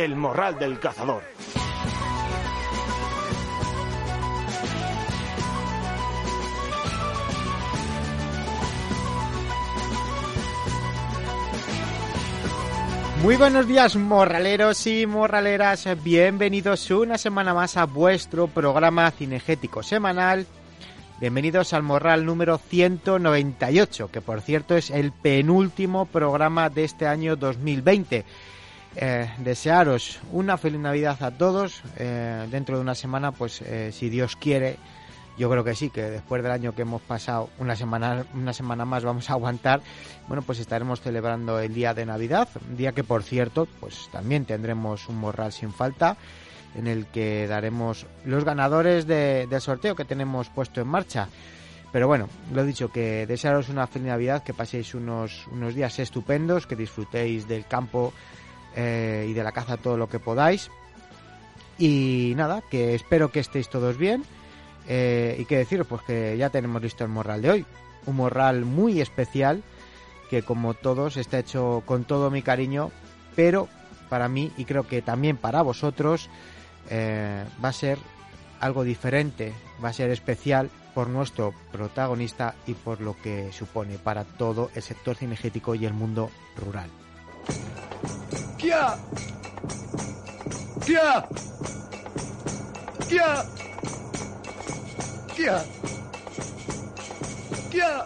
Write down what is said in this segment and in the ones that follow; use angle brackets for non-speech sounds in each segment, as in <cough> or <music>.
El morral del cazador. Muy buenos días, morraleros y morraleras. Bienvenidos una semana más a vuestro programa cinegético semanal. Bienvenidos al Morral número 198, que por cierto es el penúltimo programa de este año 2020. Eh, desearos una feliz Navidad a todos. Eh, dentro de una semana, pues eh, si Dios quiere, yo creo que sí, que después del año que hemos pasado, una semana, una semana más vamos a aguantar. Bueno, pues estaremos celebrando el día de Navidad, día que por cierto, pues también tendremos un morral sin falta, en el que daremos los ganadores de- del sorteo que tenemos puesto en marcha. Pero bueno, lo he dicho, que desearos una feliz Navidad, que paséis unos, unos días estupendos, que disfrutéis del campo eh, y de la caza todo lo que podáis. Y nada, que espero que estéis todos bien. Eh, y que deciros, pues que ya tenemos listo el morral de hoy. Un morral muy especial, que como todos está hecho con todo mi cariño, pero para mí y creo que también para vosotros eh, va a ser algo diferente, va a ser especial por nuestro protagonista y por lo que supone para todo el sector cinegético y el mundo rural. ¡Kia! ¡Kia! ¡Kia! ¡Kia! ¡Kia!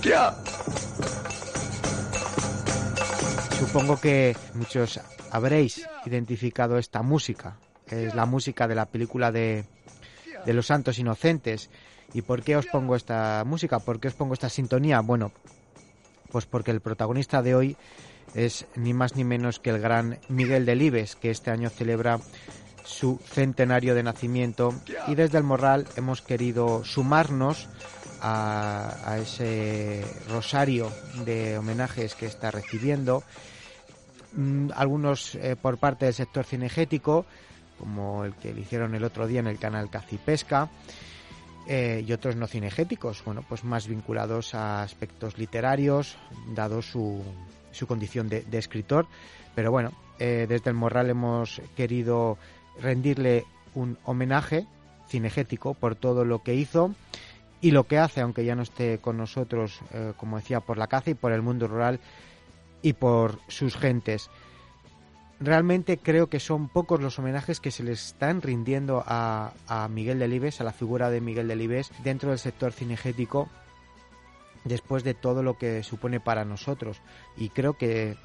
¡Kia! Supongo que muchos habréis identificado esta música. Es la música de la película de, de Los Santos Inocentes. ¿Y por qué os pongo esta música? ¿Por qué os pongo esta sintonía? Bueno, pues porque el protagonista de hoy es ni más ni menos que el gran Miguel Delibes, que este año celebra su centenario de nacimiento y desde el Morral hemos querido sumarnos a, ese rosario de homenajes que está recibiendo, Mm, algunos eh, por parte del sector cinegético, como el que le hicieron el otro día en el canal Cacipesca, eh, y otros no cinegéticos, bueno, pues más vinculados a aspectos literarios, dado su, su condición de, escritor. Pero bueno, eh, desde el Morral hemos querido rendirle un homenaje cinegético por todo lo que hizo y lo que hace, aunque ya no esté con nosotros, eh, como decía, por la caza y por el mundo rural y por sus gentes. Realmente creo que son pocos los homenajes que se le están rindiendo a, a Miguel Delibes, a la figura de Miguel Delibes, dentro del sector cinegético, después de todo lo que supone para nosotros. Y creo que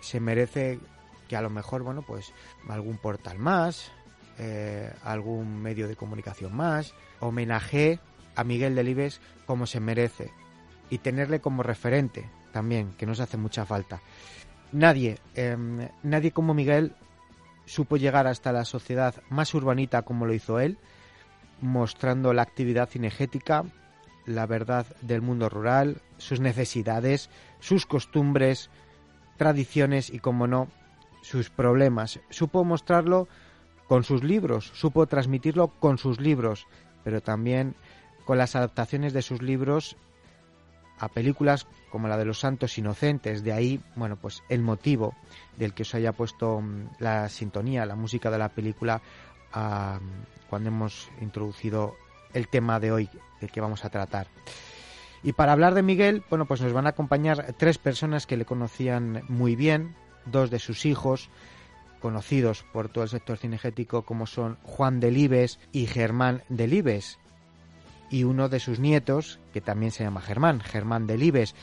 se merece que a lo mejor, bueno, pues algún portal más, eh, algún medio de comunicación más, homenaje a Miguel Delibes como se merece y tenerle como referente también, que nos hace mucha falta. Nadie, eh, nadie como Miguel supo llegar hasta la sociedad más urbanita como lo hizo él, mostrando la actividad cinegética, la verdad del mundo rural, sus necesidades, sus costumbres, tradiciones y, como no, sus problemas. Supo mostrarlo con sus libros, supo transmitirlo con sus libros, pero también con las adaptaciones de sus libros a películas como la de los Santos Inocentes. De ahí, bueno, pues el motivo del que os haya puesto mm, la sintonía, la música de la película ah, cuando hemos introducido el tema de hoy del que vamos a tratar. Y para hablar de Miguel, bueno, pues nos van a acompañar tres personas que le conocían muy bien, dos de sus hijos, conocidos por todo el sector cinegético como son Juan Delibes y Germán Delibes. Y uno de sus nietos, que también se llama Germán, Germán Delibes.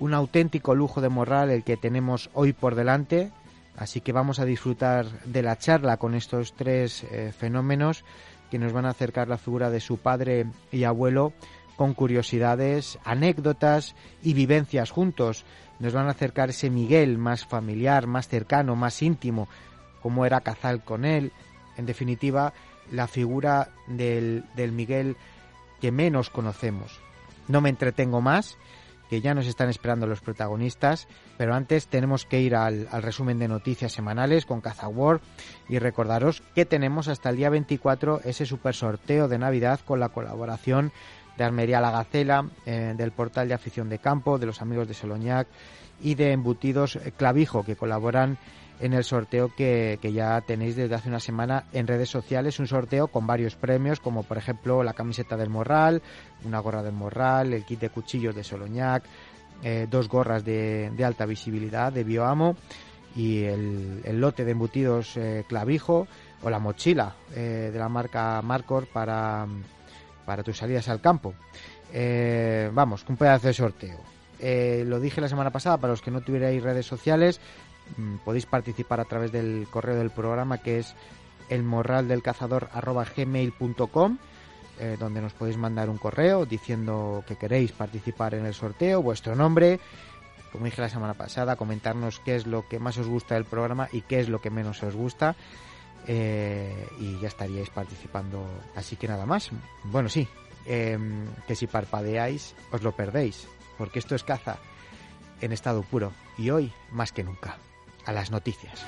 Un auténtico lujo de morral el que tenemos hoy por delante, así que vamos a disfrutar de la charla con estos tres eh, fenómenos que nos van a acercar la figura de su padre y abuelo con curiosidades, anécdotas y vivencias juntos. Nos van a acercar ese Miguel más familiar, más cercano, más íntimo, cómo era cazar con él. En definitiva, la figura del, del Miguel que menos conocemos. No me entretengo más, que ya nos están esperando los protagonistas, pero antes tenemos que ir al, resumen de noticias semanales con Cazawar y recordaros que tenemos hasta el día 24 ese super sorteo de Navidad con la colaboración de Armería La Gacela, eh, del portal de afición de campo, de los amigos de Soloñac y de Embutidos Clavijo, que colaboran en el sorteo que, que, ya tenéis desde hace una semana en redes sociales, un sorteo con varios premios, como por ejemplo la camiseta del Morral, una gorra del Morral, el kit de cuchillos de Soloñac, eh, dos gorras de, alta visibilidad de Bioamo y el, el lote de embutidos eh, Clavijo o la mochila eh, de la marca Marcor para, para tus salidas al campo. Vamos, un pedazo de sorteo. Lo dije la semana pasada, para los que no tuvierais redes sociales, Mm, podéis participar a través del correo del programa que es elmorraldelcazador.gmail.com eh, donde nos podéis mandar un correo diciendo que queréis participar en el sorteo, vuestro nombre, como dije la semana pasada, comentarnos qué es lo que más os gusta del programa y qué es lo que menos os gusta. Eh, y ya estaríais participando. Así que nada más. Bueno, sí, eh, que si parpadeáis os lo perdéis, porque esto es caza en estado puro y hoy más que nunca a las noticias.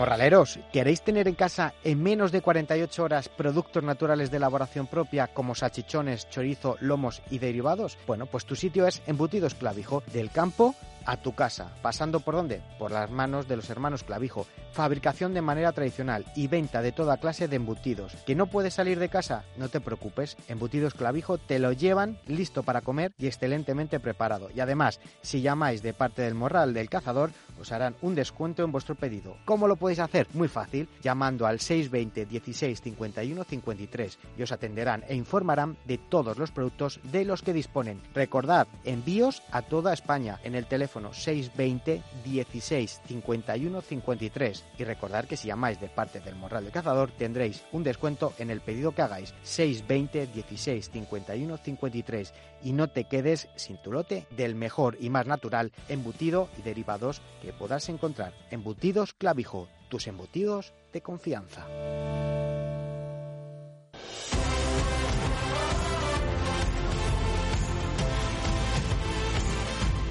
Morraleros, ¿queréis tener en casa en menos de 48 horas productos naturales de elaboración propia como salchichones, chorizo, lomos y derivados? Bueno, pues tu sitio es Embutidos Clavijo, del campo a tu casa. ¿Pasando por dónde? Por las manos de los hermanos Clavijo. Fabricación de manera tradicional y venta de toda clase de embutidos. ¿Que no puedes salir de casa? No te preocupes. Embutidos Clavijo te lo llevan listo para comer y excelentemente preparado. Y además, si llamáis de parte del morral del cazador, os harán un descuento en vuestro pedido. ¿Cómo lo podéis hacer? Muy fácil, llamando al 620 16 51 53 y os atenderán e informarán de todos los productos de los que disponen. Recordad, envíos a toda España en el teléfono 620 16 51 53 y recordad que si llamáis de parte del Morral del Cazador tendréis un descuento en el pedido que hagáis 620 16 51 53 y no te quedes sin tu lote del mejor y más natural embutido y derivados que podrás encontrar. Embutidos Clavijo, tus embutidos de confianza.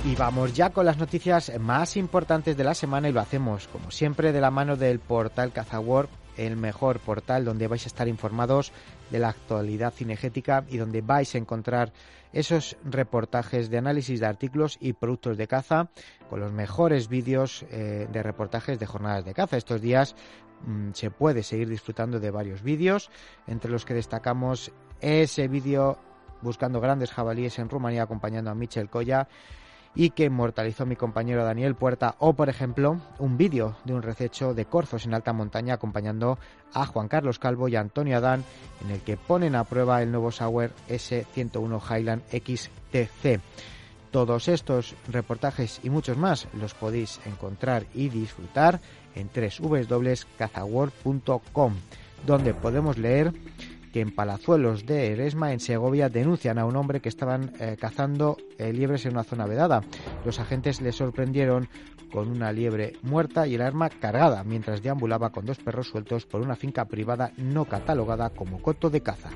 Y vamos ya con las noticias más importantes de la semana y lo hacemos, como siempre, de la mano del portal Cazawar, el mejor portal donde vais a estar informados de la actualidad cinegética y donde vais a encontrar esos reportajes de análisis de artículos y productos de caza con los mejores vídeos eh, de reportajes de jornadas de caza. Estos días mmm, se puede seguir disfrutando de varios vídeos, entre los que destacamos ese vídeo buscando grandes jabalíes en Rumanía acompañando a Michel Coya y que inmortalizó mi compañero Daniel Puerta, o por ejemplo, un vídeo de un rececho de corzos en alta montaña acompañando a Juan Carlos Calvo y Antonio Adán, en el que ponen a prueba el nuevo Sauer S101 Highland XTC. Todos estos reportajes y muchos más los podéis encontrar y disfrutar en www.cazaworld.com, donde podemos leer que en Palazuelos de Eresma, en Segovia, denuncian a un hombre que estaban eh, cazando eh, liebres en una zona vedada. Los agentes le sorprendieron con una liebre muerta y el arma cargada, mientras deambulaba con dos perros sueltos por una finca privada no catalogada como coto de caza.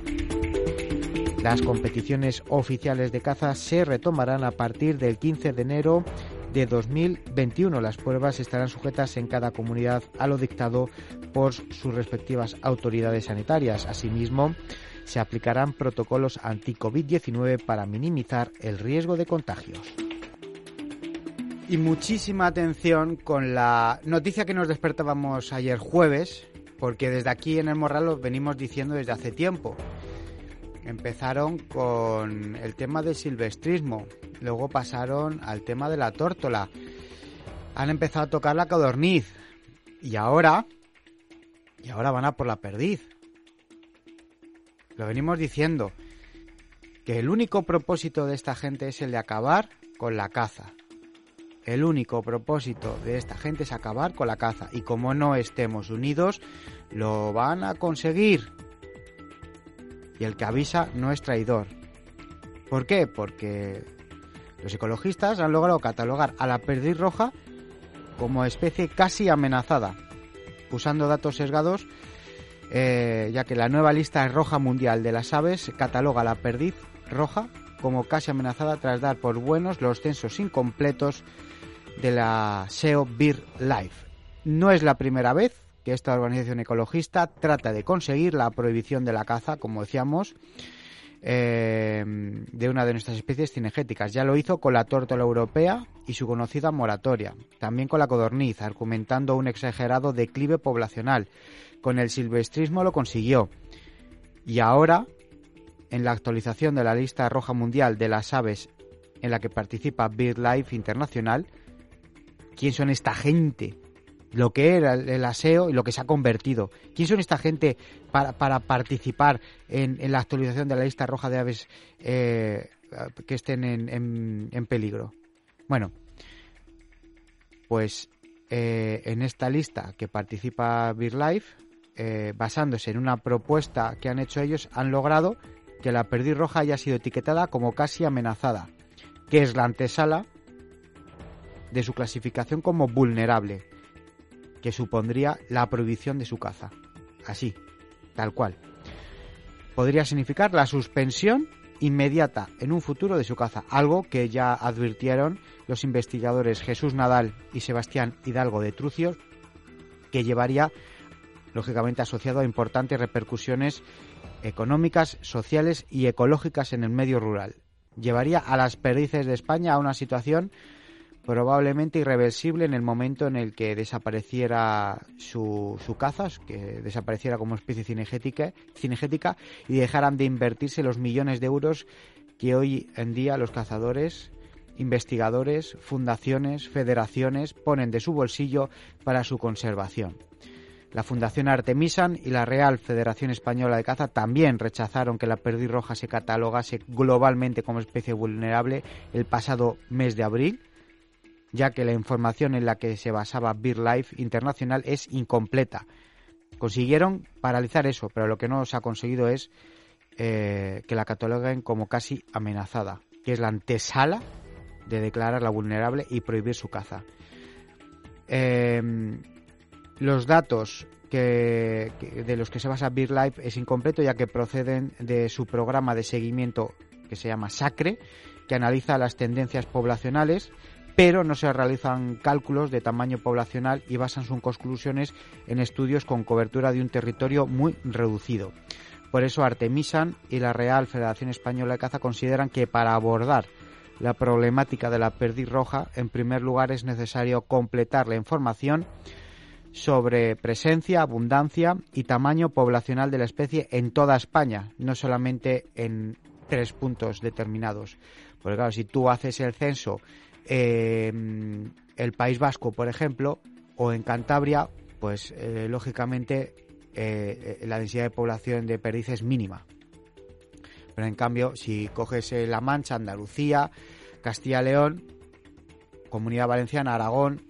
Las competiciones oficiales de caza se retomarán a partir del 15 de enero de 2021. Las pruebas estarán sujetas en cada comunidad a lo dictado por sus respectivas autoridades sanitarias. Asimismo, se aplicarán protocolos anti-COVID-19 para minimizar el riesgo de contagios. Y muchísima atención con la noticia que nos despertábamos ayer jueves, porque desde aquí en el Morral lo venimos diciendo desde hace tiempo. Empezaron con el tema del silvestrismo, luego pasaron al tema de la tórtola, han empezado a tocar la codorniz Y ahora, y ahora van a por la perdiz. Lo venimos diciendo, que el único propósito de esta gente es el de acabar con la caza. El único propósito de esta gente es acabar con la caza. Y como no estemos unidos, lo van a conseguir. Y el que avisa no es traidor. ¿Por qué? Porque los ecologistas han logrado catalogar a la perdiz roja como especie casi amenazada, usando datos sesgados, eh, ya que la nueva lista roja mundial de las aves cataloga la perdiz roja como casi amenazada tras dar por buenos los censos incompletos de la SEO Beer Life. No es la primera vez que esta organización ecologista trata de conseguir la prohibición de la caza, como decíamos, eh, de una de nuestras especies cinegéticas. Ya lo hizo con la tórtola europea y su conocida moratoria, también con la codorniz, argumentando un exagerado declive poblacional. Con el silvestrismo lo consiguió. Y ahora, en la actualización de la lista roja mundial de las aves en la que participa BirdLife Internacional, ¿quién son esta gente? Lo que era el aseo y lo que se ha convertido. ¿Quién son esta gente para, para participar en, la actualización de la lista roja de aves eh, que estén en, en, peligro? Bueno, pues eh, en esta lista que participa BirdLife, eh, basándose en una propuesta que han hecho ellos, han logrado que la perdiz roja haya sido etiquetada como casi amenazada, que es la antesala de su clasificación como vulnerable que supondría la prohibición de su caza. Así, tal cual. Podría significar la suspensión inmediata en un futuro de su caza, algo que ya advirtieron los investigadores Jesús Nadal y Sebastián Hidalgo de Trucios, que llevaría lógicamente asociado a importantes repercusiones económicas, sociales y ecológicas en el medio rural. Llevaría a las perdices de España a una situación probablemente irreversible en el momento en el que desapareciera su, su caza, que desapareciera como especie cinegética, cinegética y dejaran de invertirse los millones de euros que hoy en día los cazadores, investigadores, fundaciones, federaciones ponen de su bolsillo para su conservación. La Fundación Artemisan y la Real Federación Española de Caza también rechazaron que la perdiz roja se catalogase globalmente como especie vulnerable el pasado mes de abril ya que la información en la que se basaba BirdLife Internacional es incompleta. Consiguieron paralizar eso, pero lo que no se ha conseguido es eh, que la cataloguen como casi amenazada, que es la antesala de declararla vulnerable y prohibir su caza. Em, los datos que, de los que se basa BirdLife es incompleto ya que proceden de su programa de seguimiento que se llama SACRE, que analiza las tendencias poblacionales pero no se realizan cálculos de tamaño poblacional y basan sus conclusiones en estudios con cobertura de un territorio muy reducido. Por eso Artemisan y la Real Federación Española de Caza consideran que para abordar la problemática de la perdiz roja, en primer lugar es necesario completar la información sobre presencia, abundancia y tamaño poblacional de la especie en toda España, no solamente en tres puntos determinados. Porque claro, si tú haces el censo eh, el País Vasco, por ejemplo, o en Cantabria, pues eh, lógicamente eh, la densidad de población de perdiz es mínima. Pero en cambio, si coges La Mancha, Andalucía, Castilla-León, Comunidad Valenciana, Aragón,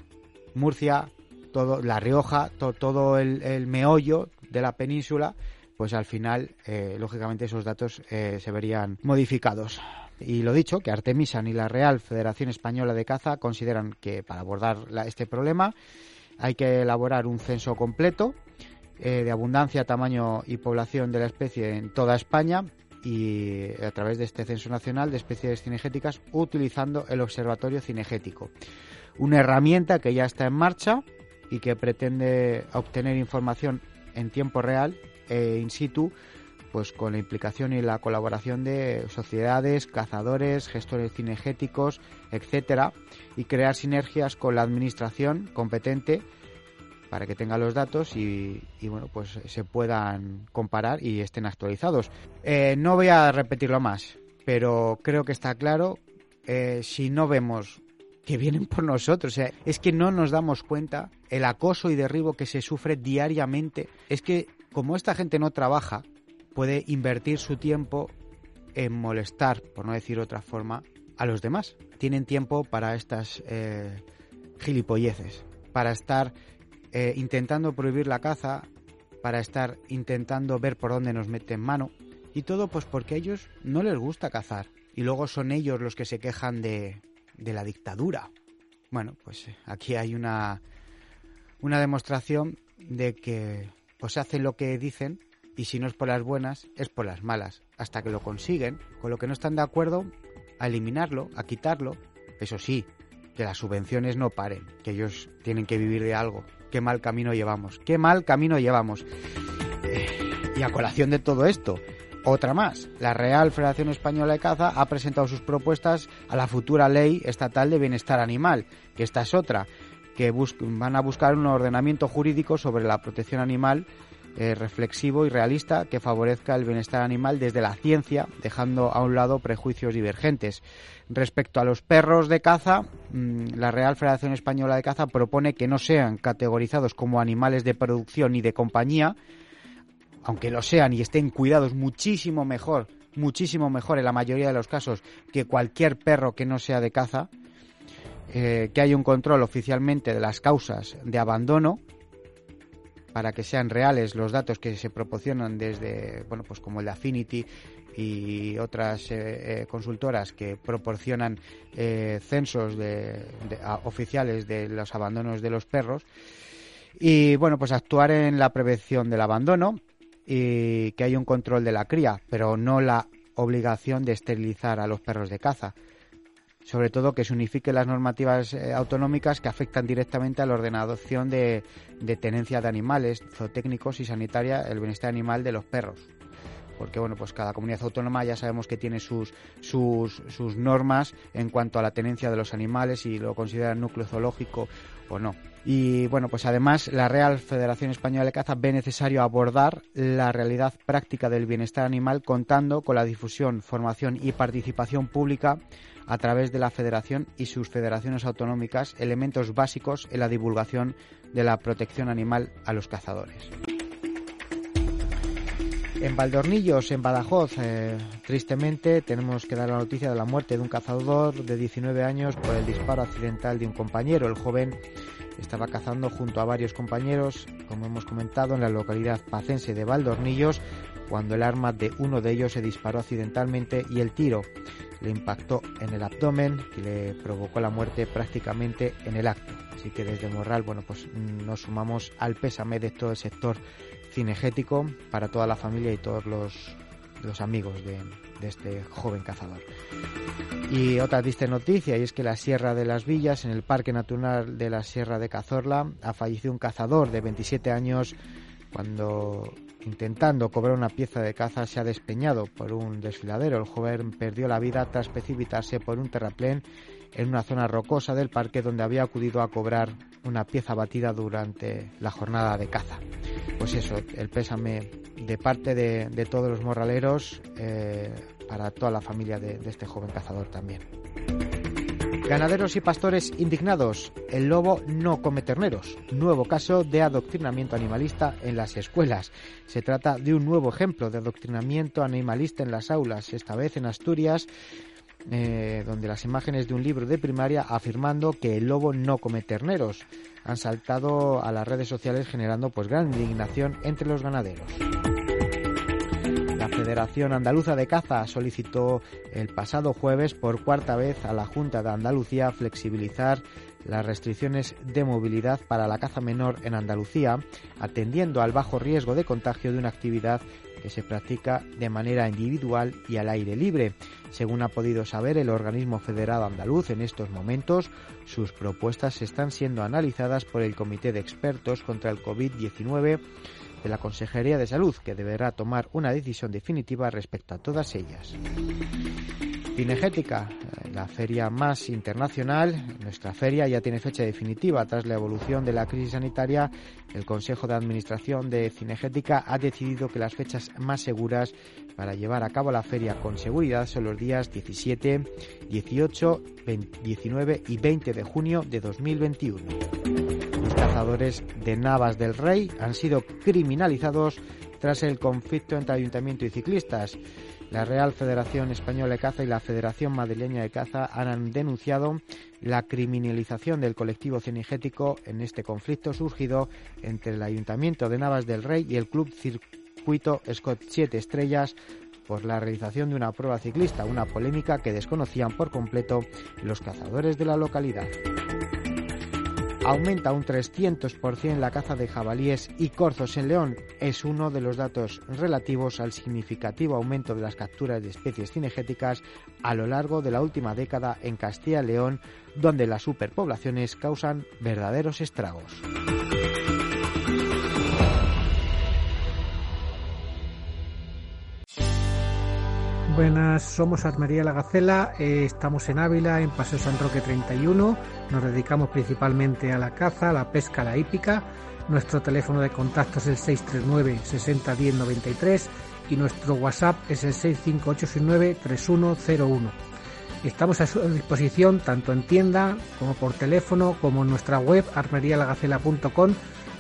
Murcia, todo, La Rioja, todo el, meollo de la península, pues al final, lógicamente, esos datos se verían modificados. Y lo dicho, que Artemisan y la Real Federación Española de Caza consideran que para abordar este problema hay que elaborar un censo completo eh, de abundancia, tamaño y población de la especie en toda España y a través de este censo nacional de especies cinegéticas utilizando el observatorio cinegético. Una herramienta que ya está en marcha y que pretende obtener información en tiempo real e in situ pues con la implicación y la colaboración de sociedades, cazadores, gestores cinegéticos, etcétera, y crear sinergias con la administración competente para que tenga los datos y, bueno pues se puedan comparar y estén actualizados. Eh, no voy a repetirlo más, pero creo que está claro. Eh, si no vemos que vienen por nosotros. Es que no nos damos cuenta el acoso y derribo que se sufre diariamente. Es que como esta gente no trabaja, puede invertir su tiempo en molestar, por no decir otra forma, a los demás. Tienen tiempo para estas eh, gilipolleces, para estar eh, intentando prohibir la caza, para estar intentando ver por dónde nos meten mano. Y todo pues porque a ellos no les gusta cazar. Y luego son ellos los que se quejan de, de la dictadura. Bueno, pues eh, aquí hay una, una demostración de que pues hacen lo que dicen y si no es por las buenas, es por las malas. Hasta que lo consiguen, con lo que no están de acuerdo, a eliminarlo, a quitarlo. Eso sí, que las subvenciones no paren, que ellos tienen que vivir de algo. Qué mal camino llevamos, qué mal camino llevamos. Eh, y a colación de todo esto, otra más. La Real Federación Española de Caza ha presentado sus propuestas a la futura ley estatal de bienestar animal, que esta es otra, que van a buscar un ordenamiento jurídico sobre la protección animal eh, reflexivo y realista que favorezca el bienestar animal desde la ciencia, dejando a un lado prejuicios divergentes. Respecto a los perros de caza, mm, la Real Federación Española de Caza propone que no sean categorizados como animales de producción y de compañía, aunque lo sean y estén cuidados muchísimo mejor, muchísimo mejor en la mayoría de los casos que cualquier perro que no sea de caza, eh, que haya un control oficialmente de las causas de abandono para que sean reales los datos que se proporcionan desde, bueno, pues como el de Affinity y otras eh, eh, consultoras que proporcionan eh, censos de, oficiales de los abandonos de los perros. Y bueno, pues actuar en la prevención del abandono y que haya un control de la cría, pero no la obligación de esterilizar a los perros de caza sobre todo que se unifiquen las normativas eh, autonómicas que afectan directamente a la ordenación de, tenencia de animales, zootécnicos y sanitaria, el bienestar animal de los perros. Porque bueno, pues cada comunidad autónoma ya sabemos que tiene sus, sus, sus normas en cuanto a la tenencia de los animales y lo consideran núcleo zoológico o no. Y bueno, pues además la Real Federación Española de Caza ve necesario abordar la realidad práctica del bienestar animal contando con la difusión, formación y participación pública a través de la Federación y sus federaciones autonómicas elementos básicos en la divulgación de la protección animal a los cazadores. En Valdornillos, en Badajoz, eh, tristemente tenemos que dar la noticia de la muerte de un cazador de 19 años por el disparo accidental de un compañero. El joven estaba cazando junto a varios compañeros, como hemos comentado, en la localidad pacense de Valdornillos, cuando el arma de uno de ellos se disparó accidentalmente y el tiro le impactó en el abdomen y le provocó la muerte prácticamente en el acto. Así que desde Morral, bueno, pues nos sumamos al pésame de todo el sector cinegético para toda la familia y todos los, los amigos de, de este joven cazador. Y otra triste noticia, y es que la Sierra de las Villas, en el Parque Natural de la Sierra de Cazorla, ha fallecido un cazador de 27 años cuando intentando cobrar una pieza de caza se ha despeñado por un desfiladero. El joven perdió la vida tras precipitarse por un terraplén en una zona rocosa del parque donde había acudido a cobrar una pieza batida durante la jornada de caza. Pues eso, el pésame de parte de, todos los morraleros eh, para toda la familia de este joven cazador también. Ganaderos y pastores indignados. El lobo no come terneros. Nuevo caso de adoctrinamiento animalista en las escuelas. Se trata de un nuevo ejemplo de adoctrinamiento animalista en las aulas, esta vez en Asturias. Eh, donde las imágenes de un libro de primaria afirmando que el lobo no come terneros han saltado a las redes sociales generando pues gran indignación entre los ganaderos. Federación Andaluza de Caza solicitó el pasado jueves por cuarta vez a la Junta de Andalucía flexibilizar las restricciones de movilidad para la caza menor en Andalucía, atendiendo al bajo riesgo de contagio de una actividad que se practica de manera individual y al aire libre. Según ha podido saber el organismo federado andaluz en estos momentos, sus propuestas están siendo analizadas por el Comité de Expertos contra el COVID-19 de la Consejería de Salud, que deberá tomar una decisión definitiva respecto a todas ellas. Cinegética, la feria más internacional, nuestra feria ya tiene fecha definitiva. Tras la evolución de la crisis sanitaria, el Consejo de Administración de Cinegética ha decidido que las fechas más seguras para llevar a cabo la feria con seguridad son los días 17, 18, 19 y 20 de junio de 2021. Cazadores de Navas del Rey han sido criminalizados tras el conflicto entre ayuntamiento y ciclistas. La Real Federación Española de Caza y la Federación Madrileña de Caza han denunciado la criminalización del colectivo cinegético en este conflicto surgido entre el Ayuntamiento de Navas del Rey y el Club Circuito Scott 7 Estrellas por la realización de una prueba ciclista, una polémica que desconocían por completo los cazadores de la localidad aumenta un 300% la caza de jabalíes y corzos en León. Es uno de los datos relativos al significativo aumento de las capturas de especies cinegéticas a lo largo de la última década en Castilla y León, donde las superpoblaciones causan verdaderos estragos. Buenas, somos Armería La Gacela, eh, estamos en Ávila, en Paseo San Roque 31, nos dedicamos principalmente a la caza, la pesca, la hípica. Nuestro teléfono de contacto es el 639 60 10 93 y nuestro WhatsApp es el 65869 3101. Estamos a su disposición tanto en tienda como por teléfono, como en nuestra web armerialagacela.com,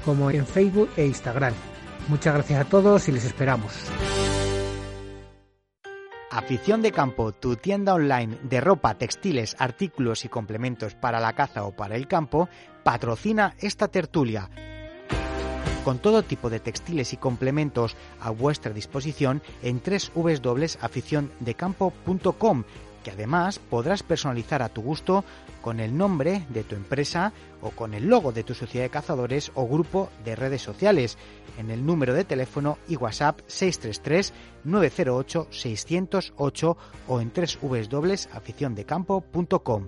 como en Facebook e Instagram. Muchas gracias a todos y les esperamos. Afición de Campo, tu tienda online de ropa, textiles, artículos y complementos para la caza o para el campo, patrocina esta tertulia. Con todo tipo de textiles y complementos a vuestra disposición en www.aficiondecampo.com que además podrás personalizar a tu gusto con el nombre de tu empresa o con el logo de tu sociedad de cazadores o grupo de redes sociales en el número de teléfono y WhatsApp 633 908 608 o en www.aficiondecampo.com.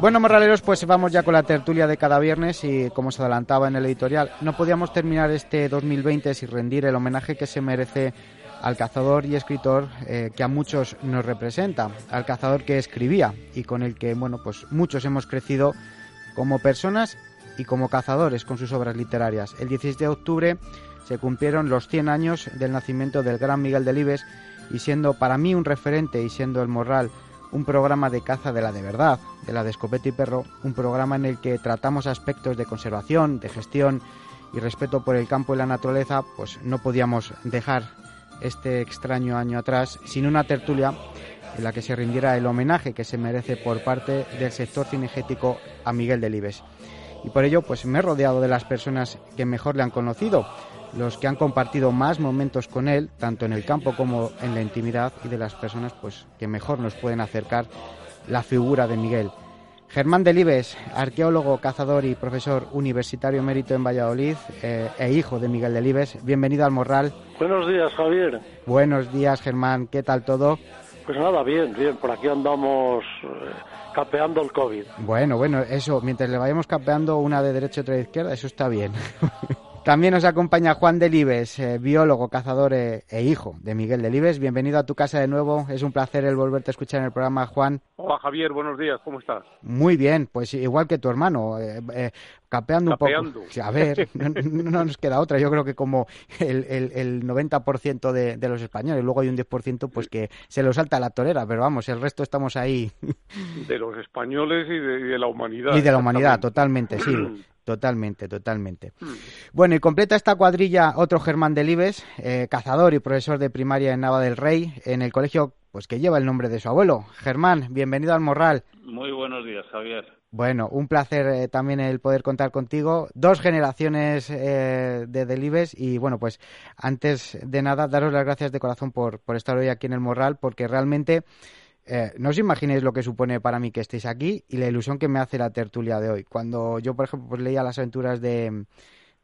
Bueno, morraleros, pues vamos ya con la tertulia de cada viernes y como se adelantaba en el editorial, no podíamos terminar este 2020 sin rendir el homenaje que se merece al cazador y escritor eh, que a muchos nos representa, al cazador que escribía y con el que, bueno, pues muchos hemos crecido como personas y como cazadores con sus obras literarias. El 16 de octubre se cumplieron los 100 años del nacimiento del gran Miguel Delibes y siendo para mí un referente y siendo el Morral un programa de caza de la de verdad, de la de escopeta y perro, un programa en el que tratamos aspectos de conservación, de gestión y respeto por el campo y la naturaleza, pues no podíamos dejar este extraño año atrás sin una tertulia en la que se rindiera el homenaje que se merece por parte del sector cinegético a Miguel Delibes. Y por ello, pues me he rodeado de las personas que mejor le han conocido, los que han compartido más momentos con él, tanto en el campo como en la intimidad, y de las personas pues que mejor nos pueden acercar la figura de Miguel. Germán Delibes, arqueólogo, cazador y profesor universitario emérito en Valladolid eh, e hijo de Miguel Delibes. Bienvenido al Morral. Buenos días, Javier. Buenos días, Germán. ¿Qué tal todo? Pues nada, bien, bien. Por aquí andamos eh, capeando el COVID. Bueno, bueno, eso, mientras le vayamos capeando una de derecha y otra de izquierda, eso está bien. <laughs> También nos acompaña Juan Delibes, eh, biólogo, cazador eh, e hijo de Miguel Delibes. Bienvenido a tu casa de nuevo. Es un placer el volverte a escuchar en el programa, Juan. Hola Javier, buenos días, ¿cómo estás? Muy bien, pues igual que tu hermano, eh, eh, capeando un Capeando. poco. A ver, <laughs> no, no nos queda otra. Yo creo que como el, el, el 90% de, de los españoles, luego hay un 10% pues que se lo salta a la torera, pero vamos, el resto estamos ahí De los españoles y de, y de la humanidad. y de la humanidad, totalmente, sí. <clears throat> Totalmente, totalmente. Mm. Bueno, y completa esta cuadrilla otro Germán Delibes, eh, cazador y profesor de primaria en Nava del Rey, en el colegio pues que lleva el nombre de su abuelo. Germán, bienvenido al Morral. Muy buenos días, Javier. Bueno, un placer eh, también el poder contar contigo. Dos generaciones eh, de Delibes y bueno, pues antes de nada, daros las gracias de corazón por, por estar hoy aquí en el Morral, porque realmente eh, no os imaginéis lo que supone para mí que estéis aquí y la ilusión que me hace la tertulia de hoy. Cuando yo, por ejemplo, pues leía las aventuras de,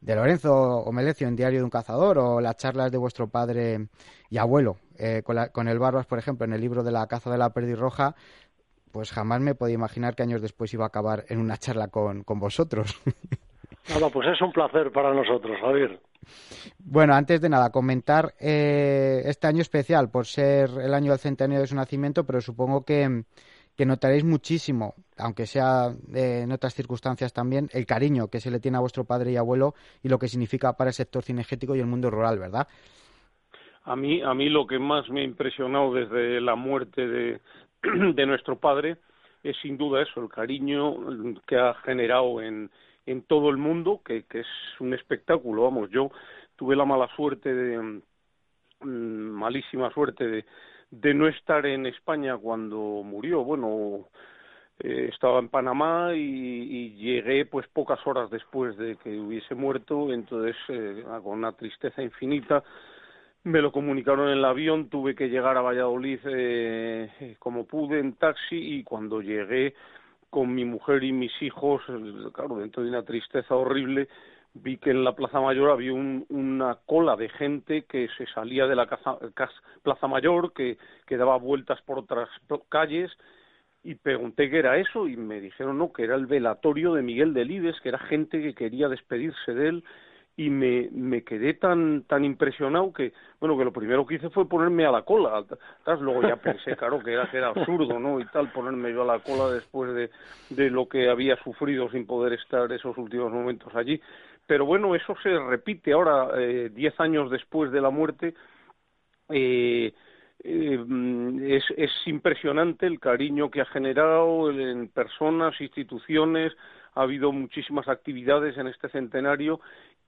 de Lorenzo Omelecio en Diario de un Cazador o las charlas de vuestro padre y abuelo eh, con, la- con el Barbas, por ejemplo, en el libro de la caza de la perdirroja, pues jamás me podía imaginar que años después iba a acabar en una charla con, con vosotros. <laughs> Nada, pues es un placer para nosotros, Javier. Bueno, antes de nada, comentar eh, este año especial por ser el año del centenario de su nacimiento, pero supongo que, notaréis muchísimo, aunque sea eh, en otras circunstancias también, el cariño que se le tiene a vuestro padre y abuelo y lo que significa para el sector cinegético y el mundo rural, ¿verdad? A mí, a mí lo que más me ha impresionado desde la muerte de, <clears throat> de nuestro padre es sin duda eso, el cariño que ha generado en, en todo el mundo, que, que es un espectáculo. Vamos, yo tuve la mala suerte de, mm, malísima suerte de, de no estar en España cuando murió. Bueno, eh, estaba en Panamá y, y llegué pues pocas horas después de que hubiese muerto, entonces eh, con una tristeza infinita me lo comunicaron en el avión, tuve que llegar a Valladolid eh, como pude en taxi y cuando llegué con mi mujer y mis hijos, claro, dentro de una tristeza horrible, vi que en la Plaza Mayor había un- una cola de gente que se salía de la Plaza Mayor, que, que daba vueltas por otras calles y pregunté qué era eso y me dijeron no, que era el velatorio de Miguel Delibes, que era gente que quería despedirse de él y me, me quedé tan tan impresionado que bueno que lo primero que hice fue ponerme a la cola atrás. Luego ya pensé <laughs> claro que era que era absurdo no y tal ponerme yo a la cola después de, de lo que había sufrido sin poder estar esos últimos momentos allí. Pero bueno eso se repite ahora eh, diez años después de la muerte. Eh, eh, mm, es, es impresionante el cariño que ha generado en personas, instituciones, ha habido muchísimas actividades en este centenario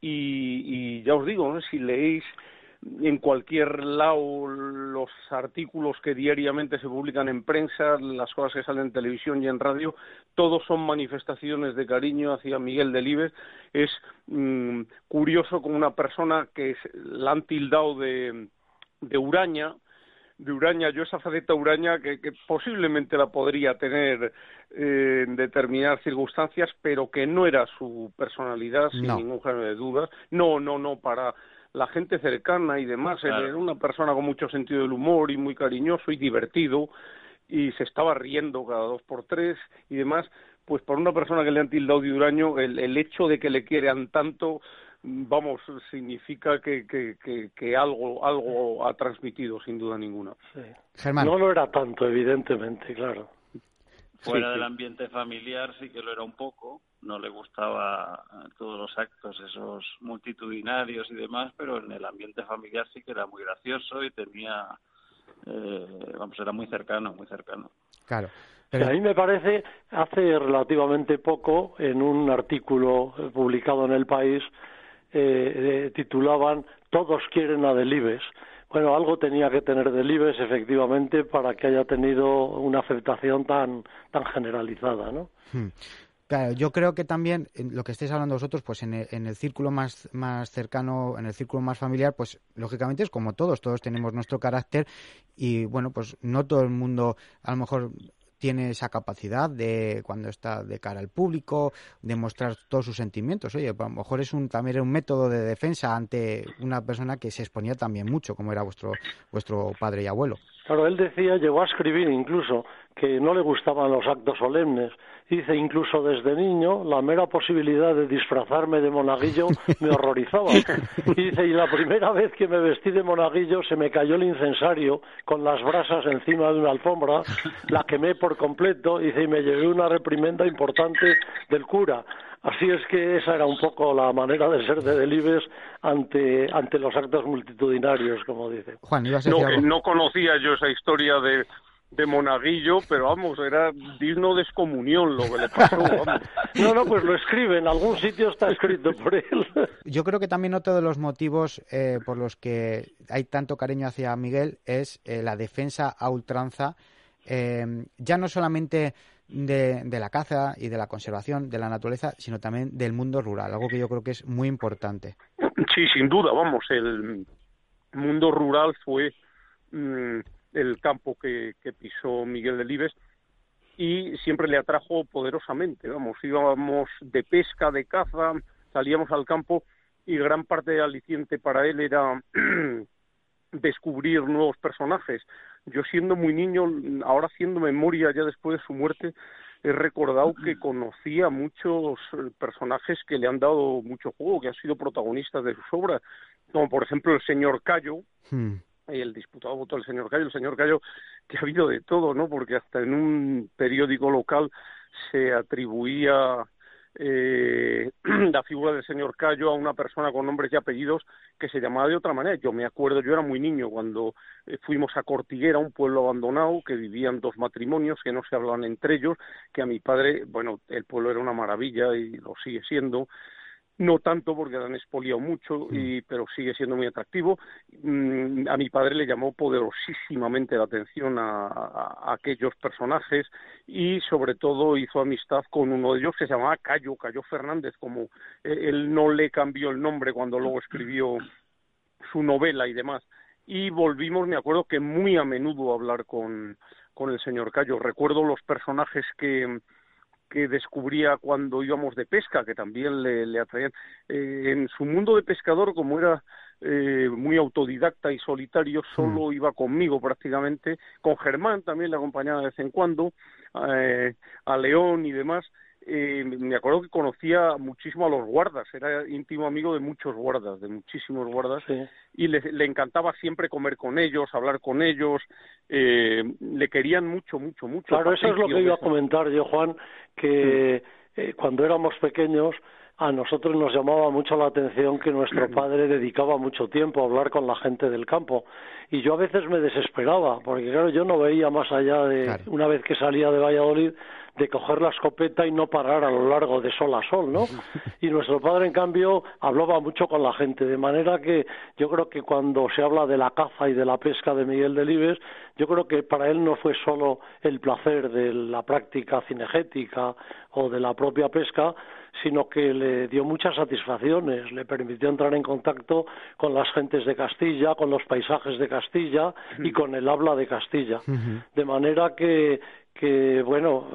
y, y ya os digo, si leéis en cualquier lado los artículos que diariamente se publican en prensa, las cosas que salen en televisión y en radio, todos son manifestaciones de cariño hacia Miguel Delibes. Es mm, curioso como una persona que es- la han tildado de, de huraña, de Uraña, yo esa faceta Uraña que, que posiblemente la podría tener eh, en determinadas circunstancias, pero que no era su personalidad, sin No. ningún género de dudas. No, no, no, para la gente cercana y demás. Él. Era una persona con mucho sentido del humor y muy cariñoso y divertido y se estaba riendo cada dos por tres y demás. Pues para una persona que le han tildado de huraño, el, el hecho de que le quieran tanto vamos, significa que, que, que, que algo, algo ha transmitido, sin duda ninguna. Sí. Germán. No lo era tanto, evidentemente, claro. Fuera Sí, del sí. ambiente familiar sí que lo era un poco, no le gustaba eh, todos los actos esos multitudinarios y demás, pero en el ambiente familiar sí que era muy gracioso y tenía, eh, vamos, era muy cercano, muy cercano. Claro. Pero, a mí me parece, hace relativamente poco, en un artículo eh, publicado en El País, eh, titulaban Todos quieren a Delibes. Bueno, algo tenía que tener Delibes, efectivamente, para que haya tenido una aceptación tan, tan generalizada, ¿no? Hmm. Claro, yo creo que también en lo que estáis hablando vosotros, pues en el, en el círculo más, más cercano, en el círculo más familiar, pues lógicamente es como todos, todos tenemos nuestro carácter y bueno, pues no todo el mundo a lo mejor tiene esa capacidad de cuando está de cara al público, de mostrar todos sus sentimientos. Oye, pues a lo mejor es un también un método de defensa ante una persona que se exponía también mucho, como era vuestro vuestro padre y abuelo. Claro, él decía, llegó a escribir incluso, que no le gustaban los actos solemnes. Dice, incluso desde niño, la mera posibilidad de disfrazarme de monaguillo <laughs> me horrorizaba. Dice, y la primera vez que me vestí de monaguillo se me cayó el incensario con las brasas encima de una alfombra, la quemé por completo, dice, y me llevé una reprimenda importante del cura. Así es que esa era un poco la manera de ser de Delibes ante, ante los actos multitudinarios, como dice. Juan, ibas a No, decir que algo. no conocía yo esa historia de, de Monaguillo, pero vamos, era digno de excomunión lo que le pasó. vamos. <laughs> No, no, pues lo escribe, en algún sitio está escrito por él. <laughs> Yo creo que también otro de los motivos eh, por los que hay tanto cariño hacia Miguel es eh, la defensa a ultranza, eh, ya no solamente de, de la caza y de la conservación de la naturaleza, sino también del mundo rural, algo que yo creo que es muy importante. Sí, sin duda, vamos, el mundo rural fue mm, el campo que, que pisó Miguel Delibes y siempre le atrajo poderosamente, vamos, íbamos de pesca, de caza, salíamos al campo y gran parte del aliciente para él era <clears throat> descubrir nuevos personajes. Yo siendo muy niño, ahora haciendo memoria ya después de su muerte, he recordado que conocía muchos eh, personajes que le han dado mucho juego, que han sido protagonistas de sus obras, como por ejemplo el señor Cayo, Hmm. Y el disputado voto del señor Cayo, el señor Cayo, que ha habido de todo, ¿no? Porque hasta en un periódico local se atribuía eh, <clears throat> la figura del señor Cayo a una persona con nombres y apellidos que se llamaba de otra manera. Yo me acuerdo, yo era muy niño cuando eh, fuimos a Cortiguera, un pueblo abandonado, que vivían dos matrimonios que no se hablaban entre ellos, que a mi padre, bueno, el pueblo era una maravilla y lo sigue siendo, no tanto porque han expoliado mucho, y, pero sigue siendo muy atractivo. Mm, a mi padre le llamó poderosísimamente la atención a, a- a aquellos personajes y sobre todo hizo amistad con uno de ellos que se llamaba Cayo, Cayo Fernández, como eh, él no le cambió el nombre cuando luego escribió su novela y demás. Y volvimos, me acuerdo que muy a menudo a hablar con, con el señor Cayo. Recuerdo los personajes que, que descubría cuando íbamos de pesca, que también le, le atraían. Eh, en su mundo de pescador, como era eh, muy autodidacta y solitario, solo iba conmigo prácticamente, con Germán también le acompañaba de vez en cuando, eh, a León y demás. Eh, me acuerdo que conocía muchísimo a los guardas, era íntimo amigo de muchos guardas, de muchísimos guardas, Sí. y le, le encantaba siempre comer con ellos, hablar con ellos, eh, le querían mucho, mucho, mucho. Claro, eso es lo que iba a comentar yo, Juan, que eh, cuando éramos pequeños a nosotros nos llamaba mucho la atención que nuestro <clears throat> padre dedicaba mucho tiempo a hablar con la gente del campo. Y yo a veces me desesperaba, porque claro, yo no veía más allá de, Claro. una vez que salía de Valladolid, de coger la escopeta y no parar a lo largo de sol a sol, ¿no? <laughs> Y nuestro padre, en cambio, hablaba mucho con la gente, de manera que yo creo que cuando se habla de la caza y de la pesca de Miguel Delibes, yo creo que para él no fue solo el placer de la práctica cinegética o de la propia pesca, sino que le dio muchas satisfacciones, le permitió entrar en contacto con las gentes de Castilla, con los paisajes de Castilla y con el habla de Castilla. De manera que, que bueno,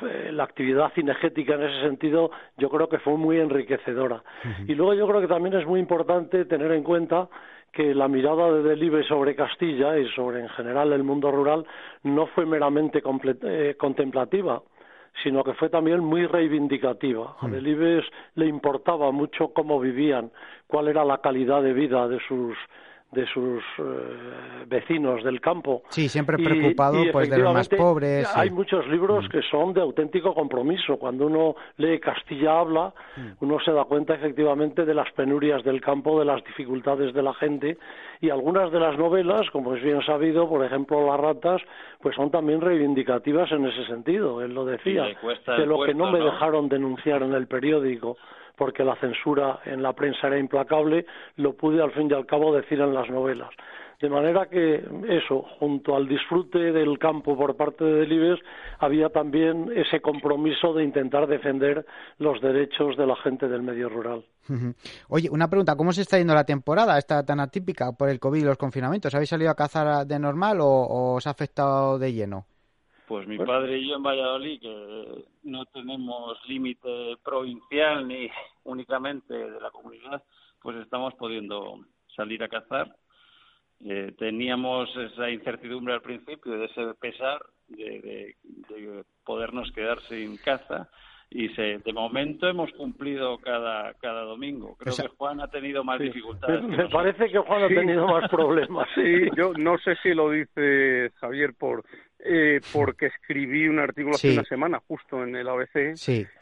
eh, la actividad cinegética en ese sentido yo creo que fue muy enriquecedora. Y luego yo creo que también es muy importante tener en cuenta que la mirada de Delibes sobre Castilla y sobre en general el mundo rural no fue meramente eh, contemplativa, sino que fue también muy reivindicativa. A Delibes le importaba mucho cómo vivían, cuál era la calidad de vida de sus de sus eh, vecinos del campo. Sí, siempre preocupado y pues de los más pobres. sí. Hay muchos libros que son de auténtico compromiso. Cuando uno lee Castilla habla, uno se da cuenta efectivamente de las penurias del campo, de las dificultades de la gente y algunas de las novelas, como es bien sabido, por ejemplo Las ratas, pues son también reivindicativas en ese sentido. Él lo decía, cuesta de lo que no me ¿no? dejaron denunciar en el periódico porque la censura en la prensa era implacable, lo pude al fin y al cabo decir en las novelas. De manera que eso, junto al disfrute del campo por parte de Delibes, había también ese compromiso de intentar defender los derechos de la gente del medio rural. Oye, una pregunta, ¿cómo se está yendo la temporada esta tan atípica por el COVID y los confinamientos? ¿Habéis salido a cazar de normal o, o os ha afectado de lleno? Pues mi padre y yo en Valladolid, que no tenemos límite provincial ni <laughs> únicamente de la comunidad, pues estamos pudiendo salir a cazar. Eh, teníamos esa incertidumbre al principio de ese pesar, de, de- de podernos quedar sin caza y se, de momento hemos cumplido cada, cada domingo. Creo que Juan ha tenido más dificultades. Me, parece que Juan ha tenido más <laughs> problemas. Sí, yo no sé si lo dice Javier por eh, porque escribí un artículo hace una semana justo en el ABC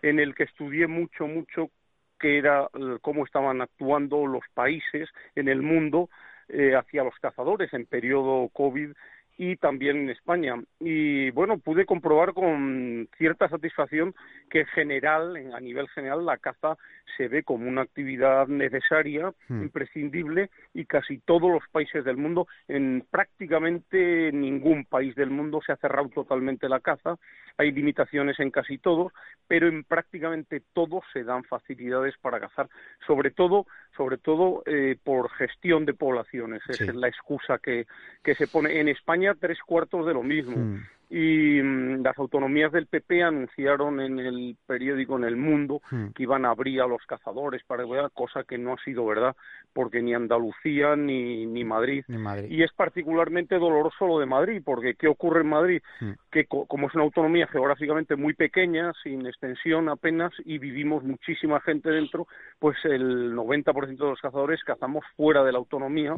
en el que estudié mucho, mucho qué era eh, cómo estaban actuando los países en el mundo eh, hacia los cazadores en periodo COVID y también en España. Y bueno, pude comprobar con cierta satisfacción que en general, a nivel general, la caza se ve como una actividad necesaria, hmm. imprescindible, y casi todos los países del mundo, en prácticamente ningún país del mundo se ha cerrado totalmente la caza. Hay limitaciones en casi todos, pero en prácticamente todos se dan facilidades para cazar, sobre todo, sobre todo eh, por gestión de poblaciones. Esa es la excusa que, que se pone en España tres cuartos de lo mismo. Hmm. Y mm, las autonomías del PP anunciaron en el periódico En el Mundo hmm. que iban a abrir a los cazadores para cosa que no ha sido verdad, porque ni Andalucía ni, ni, Madrid. Y es particularmente doloroso lo de Madrid, porque ¿qué ocurre en Madrid? Hmm. Que como es una autonomía geográficamente muy pequeña, sin extensión apenas, y vivimos muchísima gente dentro, pues el 90% de los cazadores cazamos fuera de la autonomía.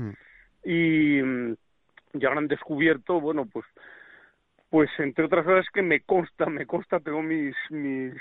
Y ya han descubierto, bueno, pues pues entre otras cosas que me consta, me consta, tengo mis, mis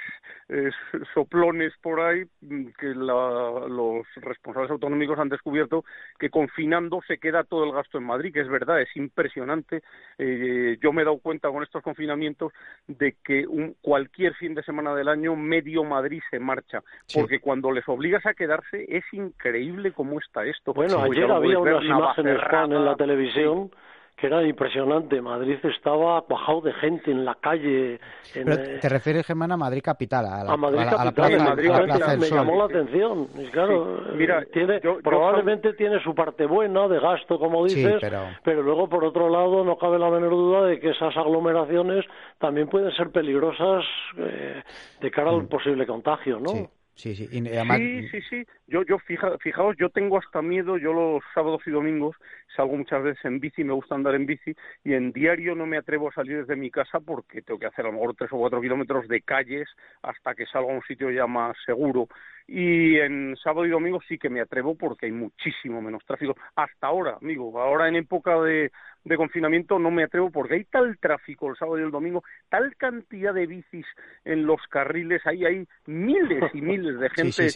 eh, soplones por ahí, mm, que los responsables autonómicos han descubierto que confinando se queda todo el gasto en Madrid, que es verdad, es impresionante. Eh, yo me he dado cuenta con estos confinamientos de que un, cualquier fin de semana del año medio Madrid se marcha, porque cuando les obligas a quedarse es increíble cómo está esto. Bueno, ayer había unas imágenes, en la televisión que era impresionante. Madrid estaba cuajado de gente en la calle. Eh, ¿Te refieres, Germán, a Madrid capital? A, Madrid capital. Madrid me llamó la atención. Y claro, mira, tiene, probablemente tiene su parte buena de gasto, como dices, pero... luego, por otro lado, no cabe la menor duda de que esas aglomeraciones también pueden ser peligrosas eh, de cara al mm. posible contagio, ¿no? Sí, sí, sí, sí, sí. Yo, yo fija, fijaos, yo tengo hasta miedo, yo los sábados y domingos salgo muchas veces en bici, me gusta andar en bici, y en diario no me atrevo a salir desde mi casa porque tengo que hacer a lo mejor tres o cuatro kilómetros de calles hasta que salga a un sitio ya más seguro. Y en sábado y domingo sí que me atrevo porque hay muchísimo menos tráfico. Hasta ahora, amigo, ahora en época de, de confinamiento no me atrevo porque hay tal tráfico el sábado y el domingo, tal cantidad de bicis en los carriles, ahí hay miles y miles de <laughs> gente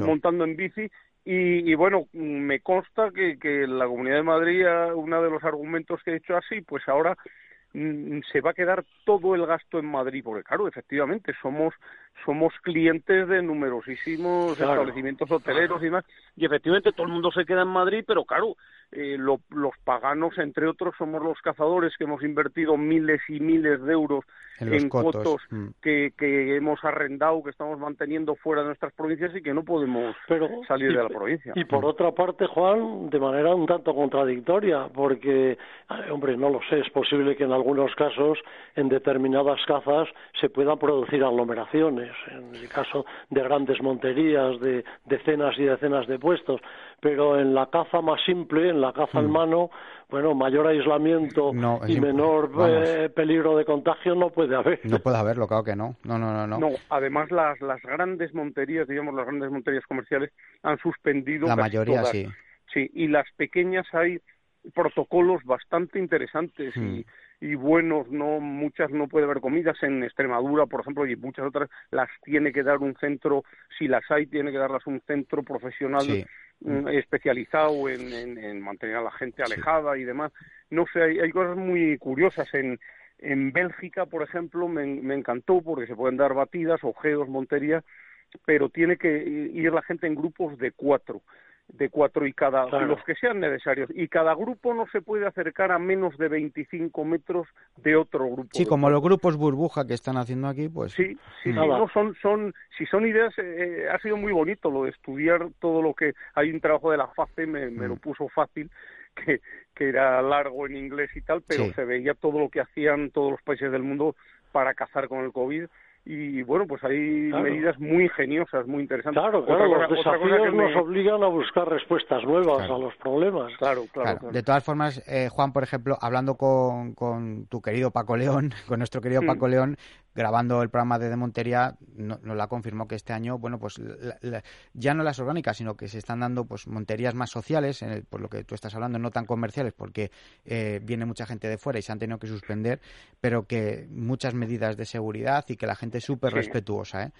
montando en bici y, bueno, me consta que, que la Comunidad de Madrid, uno de los argumentos que he hecho así, pues ahora mm, se va a quedar todo el gasto en Madrid, porque claro, efectivamente somos somos clientes de numerosísimos establecimientos hoteleros y demás, y efectivamente todo el mundo se queda en Madrid, pero claro, eh, los paganos, entre otros, somos los cazadores que hemos invertido miles y miles de euros en, cotos, mm. que, que, hemos arrendado, que estamos manteniendo fuera de nuestras provincias y que no podemos salir de la provincia. Y por otra parte, Juan, de manera un tanto contradictoria, porque, hombre, no lo sé, es posible que en algunos casos, en determinadas cazas, se puedan producir aglomeraciones, en el caso de grandes monterías, de decenas y decenas de puestos, pero en la caza más simple, en la caza al mm. mano, bueno, mayor aislamiento y menor eh, peligro de contagio no puede haber. No puede haberlo, claro que no. No, no, no. No, además las, las grandes monterías, digamos, las grandes monterías comerciales han suspendido. La mayoría, sí. Sí, y las pequeñas hay protocolos bastante interesantes mm y buenos, no muchas no puede haber comidas en Extremadura, por ejemplo, y muchas otras las tiene que dar un centro, si las hay, tiene que darlas un centro profesional mm, especializado en, en, mantener a la gente alejada y demás. No sé, hay, hay cosas muy curiosas. En en Bélgica, por ejemplo, me, me encantó porque se pueden dar batidas, ojeos, monterías, pero tiene que ir la gente en grupos de cuatro de cuatro y cada los que sean necesarios. Y cada grupo no se puede acercar a menos de 25 metros de otro grupo sí como los grupos burbuja que están haciendo aquí pues sí sí, no son son si son ideas eh, ha sido muy bonito lo de estudiar todo lo que hay un trabajo de la FACE me, me lo mm. puso fácil <laughs> que, que era largo en inglés y tal pero se veía todo lo que hacían todos los países del mundo para cazar con el covid y bueno, pues hay medidas muy ingeniosas, muy interesantes. Claro, claro, los desafíos nos obligan a buscar respuestas nuevas a los problemas. Claro, claro, De todas formas, eh, Juan, por ejemplo, hablando con, con, tu querido Paco León, <laughs> con nuestro querido mm. Paco León, grabando el programa de Montería, nos no la confirmó que este año, bueno, pues ya no las orgánicas, sino que se están dando pues monterías más sociales, por lo que tú estás hablando, no tan comerciales, porque eh, viene mucha gente de fuera y se han tenido que suspender, pero que muchas medidas de seguridad y que la gente súper respetuosa, ¿eh?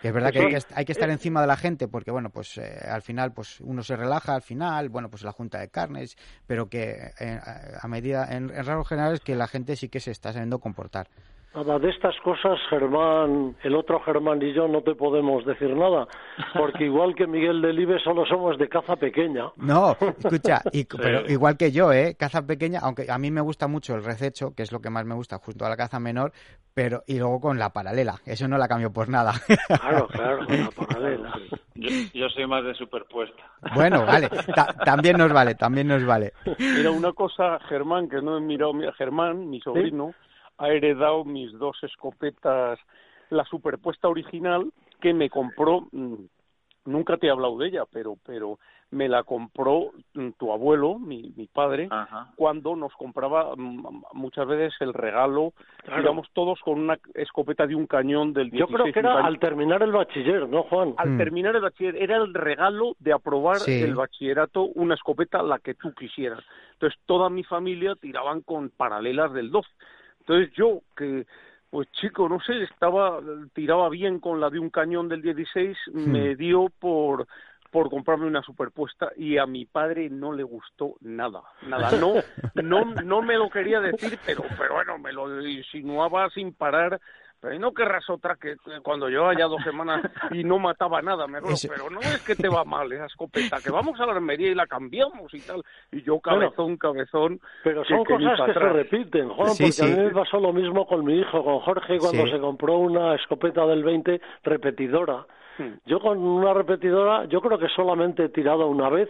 Que es verdad que hay, que estar encima de la gente porque, bueno, pues eh, al final pues uno se relaja al final, bueno, pues la junta de carnes, pero que eh, a medida, en, en rasgos generales, que la gente sí que se está sabiendo comportar. Nada, de estas cosas, Germán, el otro Germán y yo no te podemos decir nada, porque igual que Miguel Delibe solo somos de caza pequeña. No, escucha, <laughs> pero igual que yo, ¿eh? Caza pequeña, aunque a mí me gusta mucho el rececho, que es lo que más me gusta junto a la caza menor, pero y luego con la paralela, eso no la cambio por nada. Claro, claro, con la <laughs> paralela. Yo, soy más de superpuesta. Bueno, vale, también nos vale, también nos vale. Mira, una cosa, Germán, que no he mirado, mira, Germán, mi sobrino ha heredado mis dos escopetas, la superpuesta original que me compró, mm, nunca te he hablado de ella, pero, pero me la compró mm, tu abuelo, mi, mi padre, cuando nos compraba mm, muchas veces el regalo, digamos todos con una escopeta de un cañón del 16. Yo creo que era al terminar el bachiller, ¿no, Juan? Al terminar el bachiller, era el regalo de aprobar el bachillerato, una escopeta la que tú quisieras. Entonces toda mi familia tiraban con paralelas del 12. Entonces yo, que pues chico, no sé, estaba, tiraba bien con la de un cañón del 16, hmm. me dio por por comprarme una superpuesta y a mi padre no le gustó nada, nada, no, no, no me lo quería decir, pero, pero bueno, me lo insinuaba sin parar pero no querrás otra que cuando llevaba ya dos semanas y no mataba nada, me pero no es que te va mal esa escopeta, que vamos a la armería y la cambiamos y tal. Y yo cabezón, cabezón. Pero son cosas que se repiten, Juan, porque a mí me pasó lo mismo con mi hijo, con Jorge, cuando se compró una escopeta del 20 repetidora. Hmm. Yo con una repetidora, yo creo que solamente he tirado una vez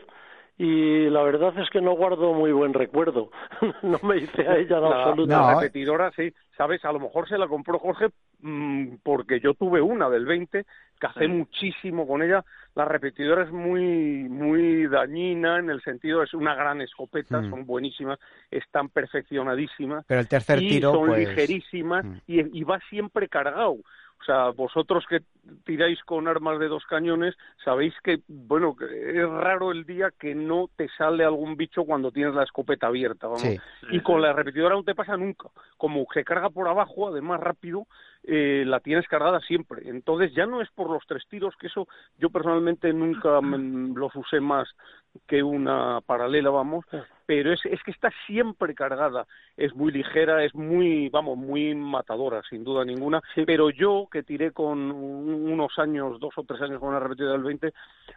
y la verdad es que no guardo muy buen recuerdo. <laughs> no me hice a ella la, absoluta. La repetidora, sí, sabes, a lo mejor se la compró Jorge mm, porque yo tuve una del 20, cacé muchísimo con ella. La repetidora es muy muy dañina en el sentido es una gran escopeta, mm. son buenísimas, están perfeccionadísimas. Pero el tercer tiro son pues... ligerísimas mm. y, y va siempre cargado. O sea, vosotros que tiráis con armas de dos cañones, sabéis que, bueno, es raro el día que no te sale algún bicho cuando tienes la escopeta abierta, vamos. Y con la repetidora no te pasa nunca. Como se carga por abajo, además rápido, eh, la tienes cargada siempre. Entonces ya no es por los tres tiros, que eso yo personalmente nunca <laughs> los usé más que una paralela, vamos, pero es, es que está siempre cargada, es muy ligera, es muy, vamos, muy matadora, sin duda ninguna, pero yo que tiré con unos años, dos o tres años con una repetidora del 20,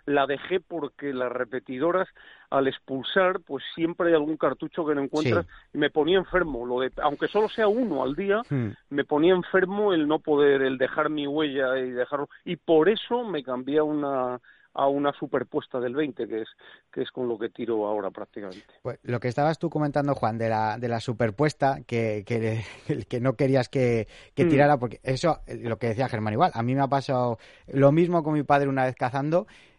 la dejé porque las repetidoras al expulsar, pues siempre hay algún cartucho que no encuentras y me ponía enfermo, lo de, aunque solo sea uno al día, hmm. me ponía enfermo el no poder, el dejar mi huella y dejarlo, y por eso me cambié a una a una superpuesta del 20, que es, que es con lo que tiro ahora prácticamente. Pues lo que estabas tú comentando, Juan, de la, de la superpuesta, que, que, <laughs> que no querías que, que mm. tirara, porque eso, lo que decía Germán igual, a mí me ha pasado lo mismo con mi padre una vez cazando, eh,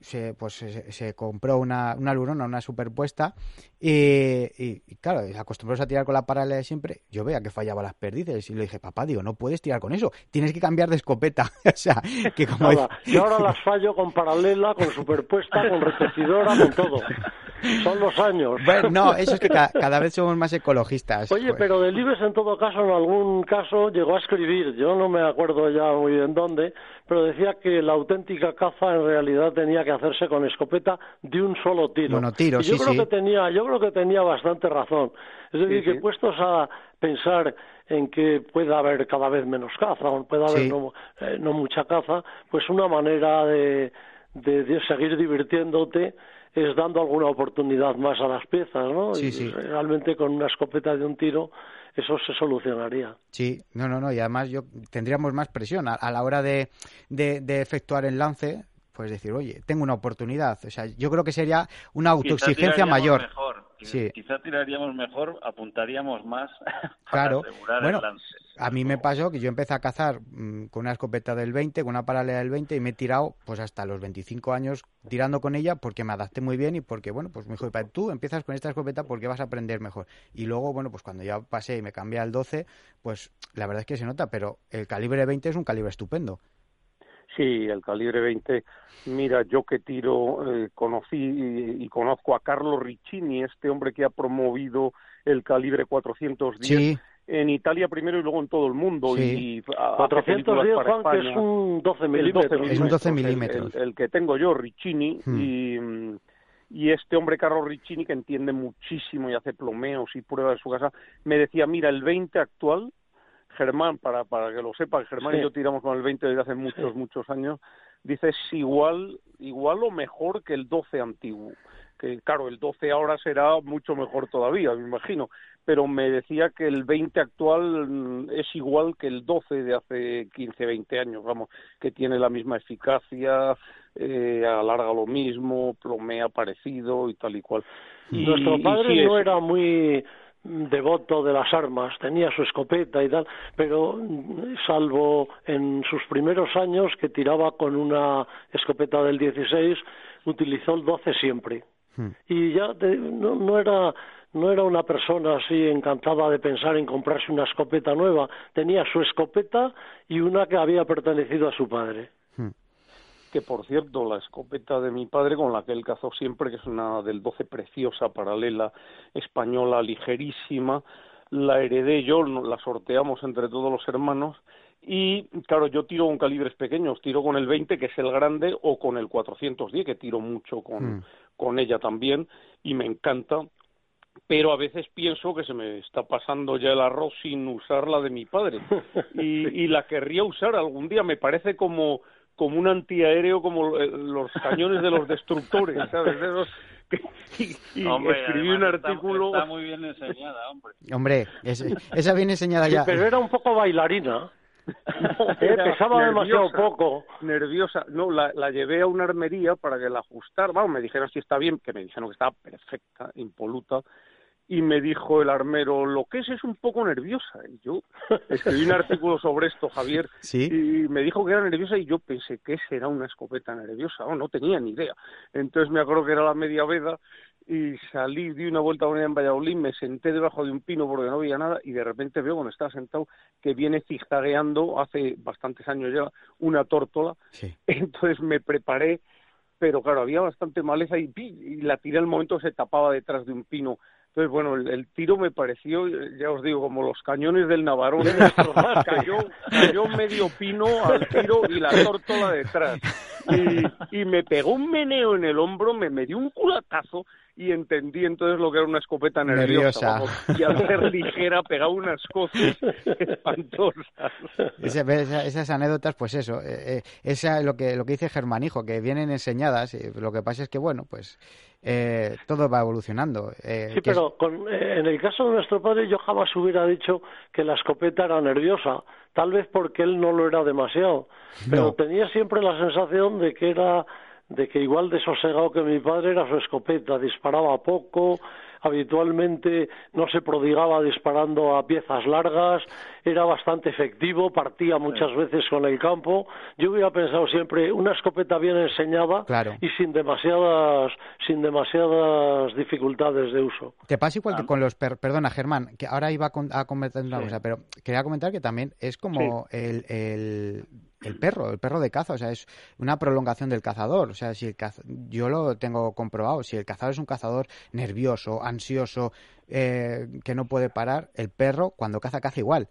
se, pues se, compró una, una lurona, una superpuesta, y, y, claro, acostumbrados a tirar con la paralela de siempre, yo veía que fallaba las perdices y le dije, papá, digo, no puedes tirar con eso, tienes que cambiar de escopeta. <laughs> o sea, que como... Yo ahora las fallo con paralela, con superpuesta, con repetidora, con todo. Son los años. Bueno, no, <laughs> eso es que cada, vez somos más ecologistas. Oye, pues. pero Delibes en todo caso, en algún caso, llegó a escribir, yo no me acuerdo ya muy bien dónde, pero decía que la auténtica caza en realidad tenía que hacerse con escopeta de un solo tiro. Monotiro, y yo creo que tenía, yo creo que tenía bastante razón. Es decir, que puestos a pensar en que pueda haber cada vez menos caza, o pueda haber no, eh, no, mucha caza, pues una manera de, de seguir divirtiéndote es dando alguna oportunidad más a las piezas, ¿no? Sí, y realmente con una escopeta de un tiro eso se solucionaría. Sí, no, no, no, y además yo tendríamos más presión a, la hora de, de, de, efectuar el lance, pues decir, oye, tengo una oportunidad. O sea, yo creo que sería una autoexigencia mayor. Mejor. quizá tiraríamos mejor, apuntaríamos más <laughs> claro. asegurar bueno, el lance. A mí me pasó que yo empecé a cazar mm, con una escopeta del 20, con una paralela del 20 y me he tirado pues hasta los 25 años tirando con ella porque me adapté muy bien y porque, bueno, pues me dijo, tú empiezas con esta escopeta porque vas a aprender mejor. Y luego, bueno, pues cuando ya pasé y me cambié al 12, pues la verdad es que se nota, pero el calibre 20 es un calibre estupendo. Sí, el calibre 20. Mira, yo que tiro, eh, conocí y, y conozco a Carlo Riccini, este hombre que ha promovido el calibre 410 Sí, en Italia primero y luego en todo el mundo. Sí. Y a- hace 410, películas para Juan, que es España. un 12 El milímetros. Es un 12 el- milímetros. El, el que tengo yo, Riccini, Hmm. y, y este hombre, Carlos Riccini, que entiende muchísimo y hace plomeos y pruebas en su casa, me decía, mira, el 20 actual, Germán, para, para que lo sepa, Germán Sí. y yo tiramos con el 20 desde hace muchos, muchos años, dice, es igual, igual o mejor que el 12 antiguo. Que claro, el 12 ahora será mucho mejor todavía, me imagino pero me decía que el 20 actual mm, es igual que el 12 de hace 15, 20 años, vamos, que tiene la misma eficacia, eh, alarga lo mismo, plomea parecido y tal y cual. Y- Nuestro y padre no es- era muy devoto de las armas, tenía su escopeta y tal, pero salvo en sus primeros años que tiraba con una escopeta del 16, utilizó el 12 siempre. Hmm. Y ya te- no, no era no era una persona así encantada de pensar en comprarse una escopeta nueva, tenía su escopeta y una que había pertenecido a su padre. Que por cierto la escopeta de mi padre con la que él cazó siempre que es una del 12 preciosa paralela española ligerísima la heredé yo la sorteamos entre todos los hermanos. Y claro yo tiro con calibres pequeños. Tiro con el 20 que es el grande o con el 410 que tiro mucho con Mm. con ella también y me encanta. Pero a veces pienso que se me está pasando ya el arroz sin usar la de mi padre. <laughs> Y, y la querría usar algún día. Me parece como como un antiaéreo como eh, los cañones de los destructores <laughs> sabes esos y, y Hombre, escribí un está- artículo Está, muy bien enseñada, hombre. Hombre, es- esa viene enseñada Sí, ya. pero era un poco bailarina. <laughs> Eh, pesaba demasiado poco. nerviosa no la, la llevé a una armería para que la ajustara vamos me dijeron si está bien que me dijeron que estaba perfecta impoluta y me dijo el armero lo que es es un poco nerviosa y yo <laughs> escribí un artículo sobre esto Javier Sí. y me dijo que era nerviosa y yo pensé que será una escopeta nerviosa no, no tenía ni idea. Entonces me acuerdo que era la media veda y salí di una vuelta a una en Valladolid me senté debajo de un pino porque no veía nada y de repente veo cuando estaba sentado que viene zigzagueando hace bastantes años ya una tórtola. Sí. <laughs> entonces me preparé pero claro había bastante maleza y, y la tiré al momento se tapaba detrás de un pino entonces bueno el, el tiro me pareció ya os digo como los cañones del Navarón <laughs> cayó cayó medio pino al tiro y la tórtola detrás y, y me pegó un meneo en el hombro me, me dio un culatazo y entendí entonces lo que era una escopeta nerviosa, Nerviosa. vamos, y al ser ligera pegaba unas cosas <laughs> espantosas Esa- esa- esas anécdotas, pues eso, eh, eh, esa lo que lo que dice Germanijo, que vienen enseñadas. y lo que pasa es que bueno, pues eh, todo va evolucionando. eh, Sí, que es- pero con- eh, en el caso de nuestro padre yo jamás hubiera dicho que la escopeta era nerviosa, tal vez porque él no lo era demasiado, pero No. tenía siempre la sensación de que era de que igual de sosegado que mi padre era su escopeta, disparaba poco, habitualmente no se prodigaba disparando a piezas largas, era bastante efectivo, partía muchas veces con el campo. Yo hubiera pensado siempre una escopeta bien enseñada Claro. y sin demasiadas sin demasiadas dificultades de uso. Te pasa igual que con los perros. Perdona, Germán, que ahora iba a, con- a comentar una Sí. cosa, pero quería comentar que también es como el, el, el perro, el perro de caza, o sea, es una prolongación del cazador. O sea, si el caz- yo lo tengo comprobado, si el cazador es un cazador nervioso, ansioso, eh, que no puede parar, el perro cuando caza, caza igual.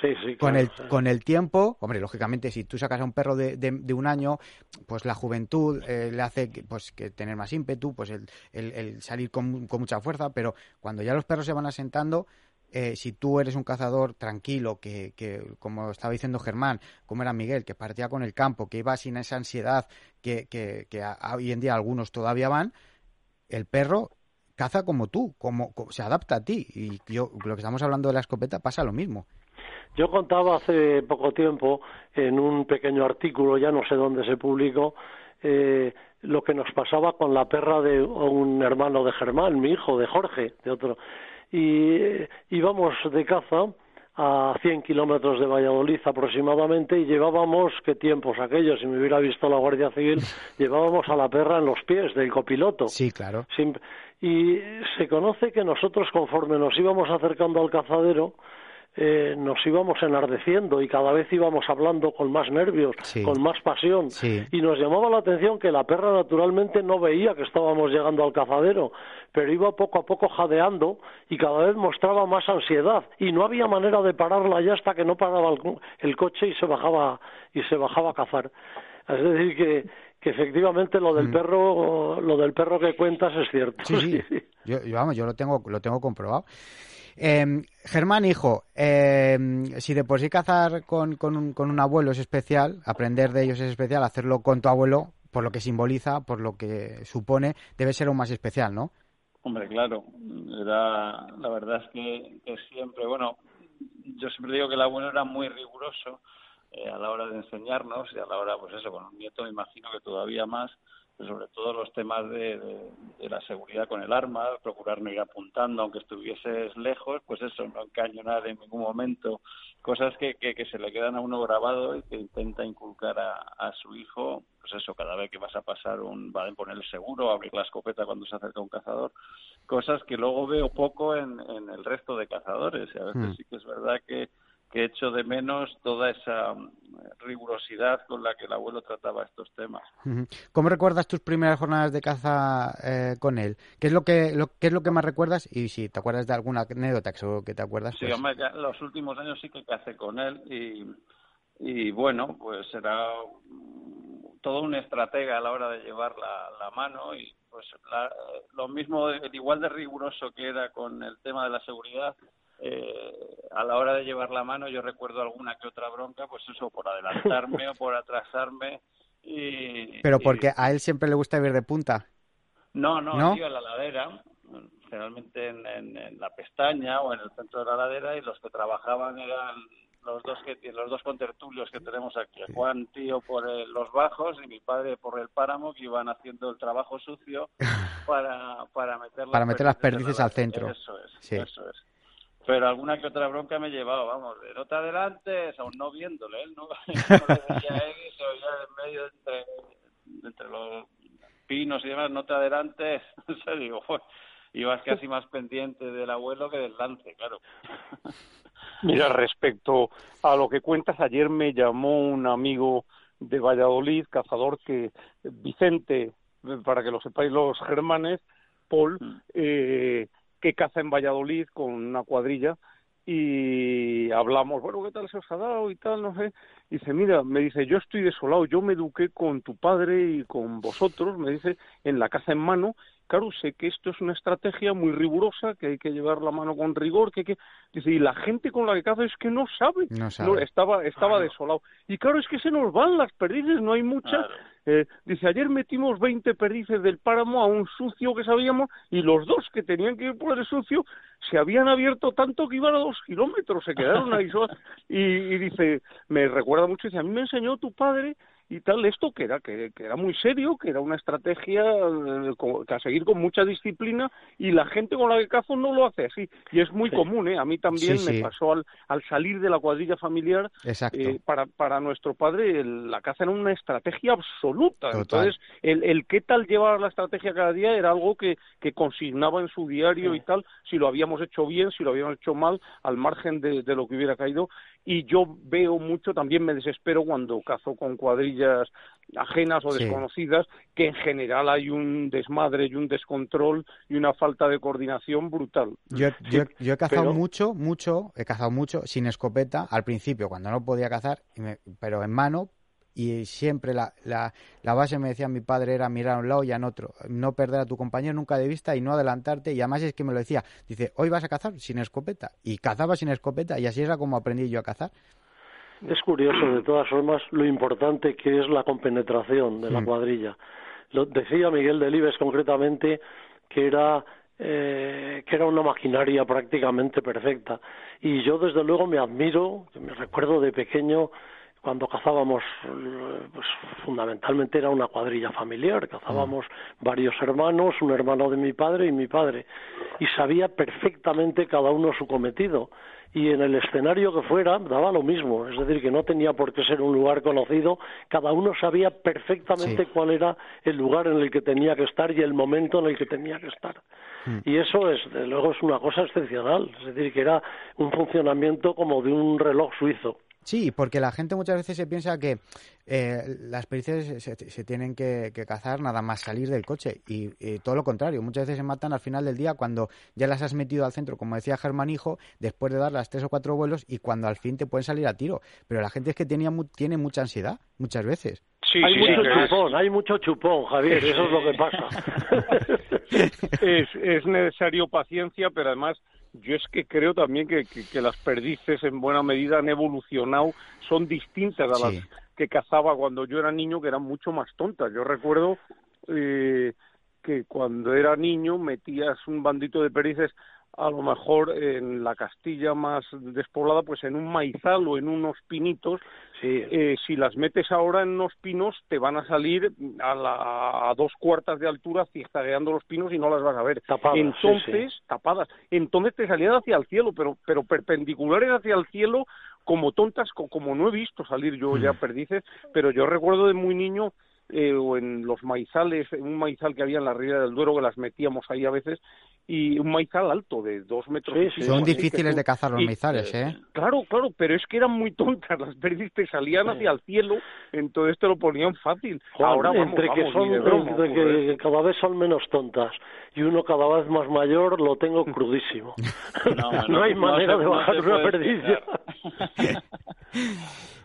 Sí, sí. Con el, sí. con el tiempo, hombre, lógicamente, si tú sacas a un perro de, de- de un año, pues la juventud eh, le hace que, pues, que tener más ímpetu, pues el, el- el salir con, con mucha fuerza, pero cuando ya los perros se van asentando, eh, si tú eres un cazador tranquilo, que, que, como estaba diciendo Germán, como era Miguel, que partía con el campo, que iba sin esa ansiedad que, que, hoy en día algunos todavía van, el perro caza como tú, como, co- se adapta a ti. Y yo, lo que estamos hablando de la escopeta pasa lo mismo. Yo contaba hace poco tiempo en un pequeño artículo, ya no sé dónde se publicó, eh, lo que nos pasaba con la perra de un hermano de Germán, mi hijo, de Jorge, de otro. Y íbamos de caza a 100 kilómetros de Valladolid aproximadamente y llevábamos, qué tiempos aquellos, si me hubiera visto la Guardia Civil, <laughs> llevábamos a la perra en los pies del copiloto. Sí, claro. y se conoce que nosotros conforme nos íbamos acercando al cazadero, eh, nos íbamos enardeciendo y cada vez íbamos hablando con más nervios, con más pasión. Y nos llamaba la atención que la perra naturalmente no veía que estábamos llegando al cazadero, pero iba poco a poco jadeando y cada vez mostraba más ansiedad y no había manera de pararla ya hasta que no paraba el, coche y se bajaba y se bajaba a cazar. Es decir que que efectivamente lo del mm. perro lo del perro que cuentas es cierto. Sí, sí. <laughs> Yo, vamos, yo lo tengo lo tengo comprobado. Eh, Germán, hijo, eh, si de por sí cazar con, con, un, con un abuelo es especial, aprender de ellos es especial, hacerlo con tu abuelo, por lo que simboliza, por lo que supone, debe ser aún más especial, ¿no? Hombre, claro. Era, la verdad es que, siempre, bueno, yo siempre digo que el abuelo era muy riguroso eh, a la hora de enseñarnos y a la hora, pues eso, con un nieto me imagino que todavía más, sobre todo los temas de, la seguridad con el arma, procurar no ir apuntando aunque estuvieses lejos, pues eso, no encañonar en ningún momento, cosas que, que, se le quedan a uno grabado y que intenta inculcar a, a, su hijo, pues eso, cada vez que vas a pasar un, va a poner el seguro, abrir la escopeta cuando se acerca un cazador, cosas que luego veo poco en, en el resto de cazadores y a veces hmm. sí que es verdad que que echo de menos toda esa mm, rigurosidad con la que el abuelo trataba estos temas. ¿Cómo recuerdas tus primeras jornadas de caza eh, con él? ¿Qué es lo que lo, qué es lo que más recuerdas? Y si te acuerdas de alguna anécdota que te acuerdas. Sí, pues los últimos años sí que cacé con él y, y bueno, pues era todo un estratega a la hora de llevar la, la mano y pues lo mismo, igual de riguroso que era con el tema de la seguridad, eh, a la hora de llevar la mano yo recuerdo alguna que otra bronca, pues eso, por adelantarme o por atrasarme. Y, Pero porque a él siempre le gusta ir de punta. No, no, ¿No? a la ladera, generalmente en, la pestaña o en el centro de la ladera y los que trabajaban eran los dos que los dos contertulios que tenemos aquí, Juan tío por los bajos y mi padre por el páramo que iban haciendo el trabajo sucio <laughs> para para meter las para meter las perdices al centro. Eso es, eso es pero alguna que otra bronca me he llevado, vamos, de no te adelantes, aún no viéndole, él no, <laughs> no le veía él y se oía en medio entre, entre los pinos y demás, no te adelantes, <laughs> o digo, pues, ibas casi más pendiente del abuelo que del lance, claro. <laughs> Mira, respecto a lo que cuentas, ayer me llamó un amigo de Valladolid, cazador, que Vicente, para que lo sepáis los germanes, Paul, mm. eh, que caza en Valladolid con una cuadrilla y hablamos, bueno, ¿qué tal se os ha dado y tal? No sé. Dice, mira, me dice, yo estoy desolado, yo me eduqué con tu padre y con vosotros, me dice, en la caza en mano, claro, sé que esto es una estrategia muy rigurosa, que hay que llevar la mano con rigor, que hay que... Dice, y la gente con la que caza es que no sabe. No sabe. estaba estaba desolado. Y claro, es que se nos van las perdices, no hay muchas. Eh, dice, ayer metimos 20 perdices del páramo a un sucio que sabíamos y los dos que tenían que ir por el sucio se habían abierto tanto que iban a dos kilómetros, se quedaron ahí <laughs> solos. Y, y dice, me recuerda mucho, dice, a mí me enseñó tu padre y tal, esto que era, que, era muy serio, que era una estrategia eh, que a seguir con mucha disciplina y la gente con la que cazo no lo hace así. Y es muy común, ¿eh? A mí también me pasó al, al salir de la cuadrilla familiar, eh, para, para nuestro padre la caza era una estrategia absoluta. Entonces, el, el qué tal llevar la estrategia cada día era algo que, que consignaba en su diario y tal, si lo habíamos hecho bien, si lo habíamos hecho mal, al margen de, de lo que hubiera caído y yo veo mucho, también me desespero cuando cazo con cuadrillas ajenas o desconocidas, que en general hay un desmadre y un descontrol y una falta de coordinación brutal. Yo, yo, yo he cazado mucho, mucho, he cazado mucho sin escopeta al principio, cuando no podía cazar, pero en mano, y siempre la, la, la, base me decía mi padre era mirar a un lado y a otro, no perder a tu compañero nunca de vista y no adelantarte y además es que me lo decía, dice, hoy vas a cazar sin escopeta y cazaba sin escopeta y así era como aprendí yo a cazar. Es curioso, de todas formas, lo importante que es la compenetración de la mm. cuadrilla. Lo decía Miguel Delibes concretamente que era eh, que era una maquinaria prácticamente perfecta. Y yo, desde luego, me admiro, me recuerdo de pequeño cuando cazábamos, pues fundamentalmente era una cuadrilla familiar, cazábamos varios hermanos, un hermano de mi padre y mi padre, y sabía perfectamente cada uno su cometido. Y en el escenario que fuera daba lo mismo, es decir, que no tenía por qué ser un lugar conocido, cada uno sabía perfectamente cuál era el lugar en el que tenía que estar y el momento en el que tenía que estar. Hmm. Y eso es, de luego, es una cosa excepcional, es decir, que era un funcionamiento como de un reloj suizo. Sí, porque la gente muchas veces se piensa que eh, las pericias se, tienen que, cazar nada más salir del coche y, todo lo contrario. Muchas veces se matan al final del día cuando ya las has metido al centro, como decía Germán Hijo, después de dar las tres o cuatro vuelos y cuando al fin te pueden salir a tiro. Pero la gente es que tenía, tiene mucha ansiedad muchas veces. Sí, hay mucho chupón, hay mucho chupón, Javier, eso es lo que pasa. <laughs> es, es necesario paciencia, pero además yo es que creo también que, las perdices en buena medida han evolucionado, son distintas a las que cazaba cuando yo era niño, que eran mucho más tontas. Yo recuerdo eh, que cuando era niño metías un bandito de perdices a lo mejor en la Castilla más despoblada, pues en un maizal o en unos pinitos, eh, si las metes ahora en unos pinos, te van a salir a, a dos cuartas de altura zigzagueando los pinos y no las vas a ver. Tapadas, entonces, tapadas. Entonces te salían hacia el cielo, pero, pero perpendiculares hacia el cielo, como tontas, como no he visto salir yo ya mm. perdices, pero yo recuerdo de muy niño eh, o en los maizales, en un maizal que había en la ría del Duero, que las metíamos ahí a veces, y un maizal alto de dos metros. Son difíciles de cazar los maizales, ¿eh? Claro, claro, pero es que eran muy tontas, las perdices te salían hacia el cielo, entonces te lo ponían fácil. Ahora entre que son, que cada vez son menos tontas y uno cada vez más mayor, lo tengo crudísimo. <laughs> No, hay manera de bajar una perdiz. <laughs>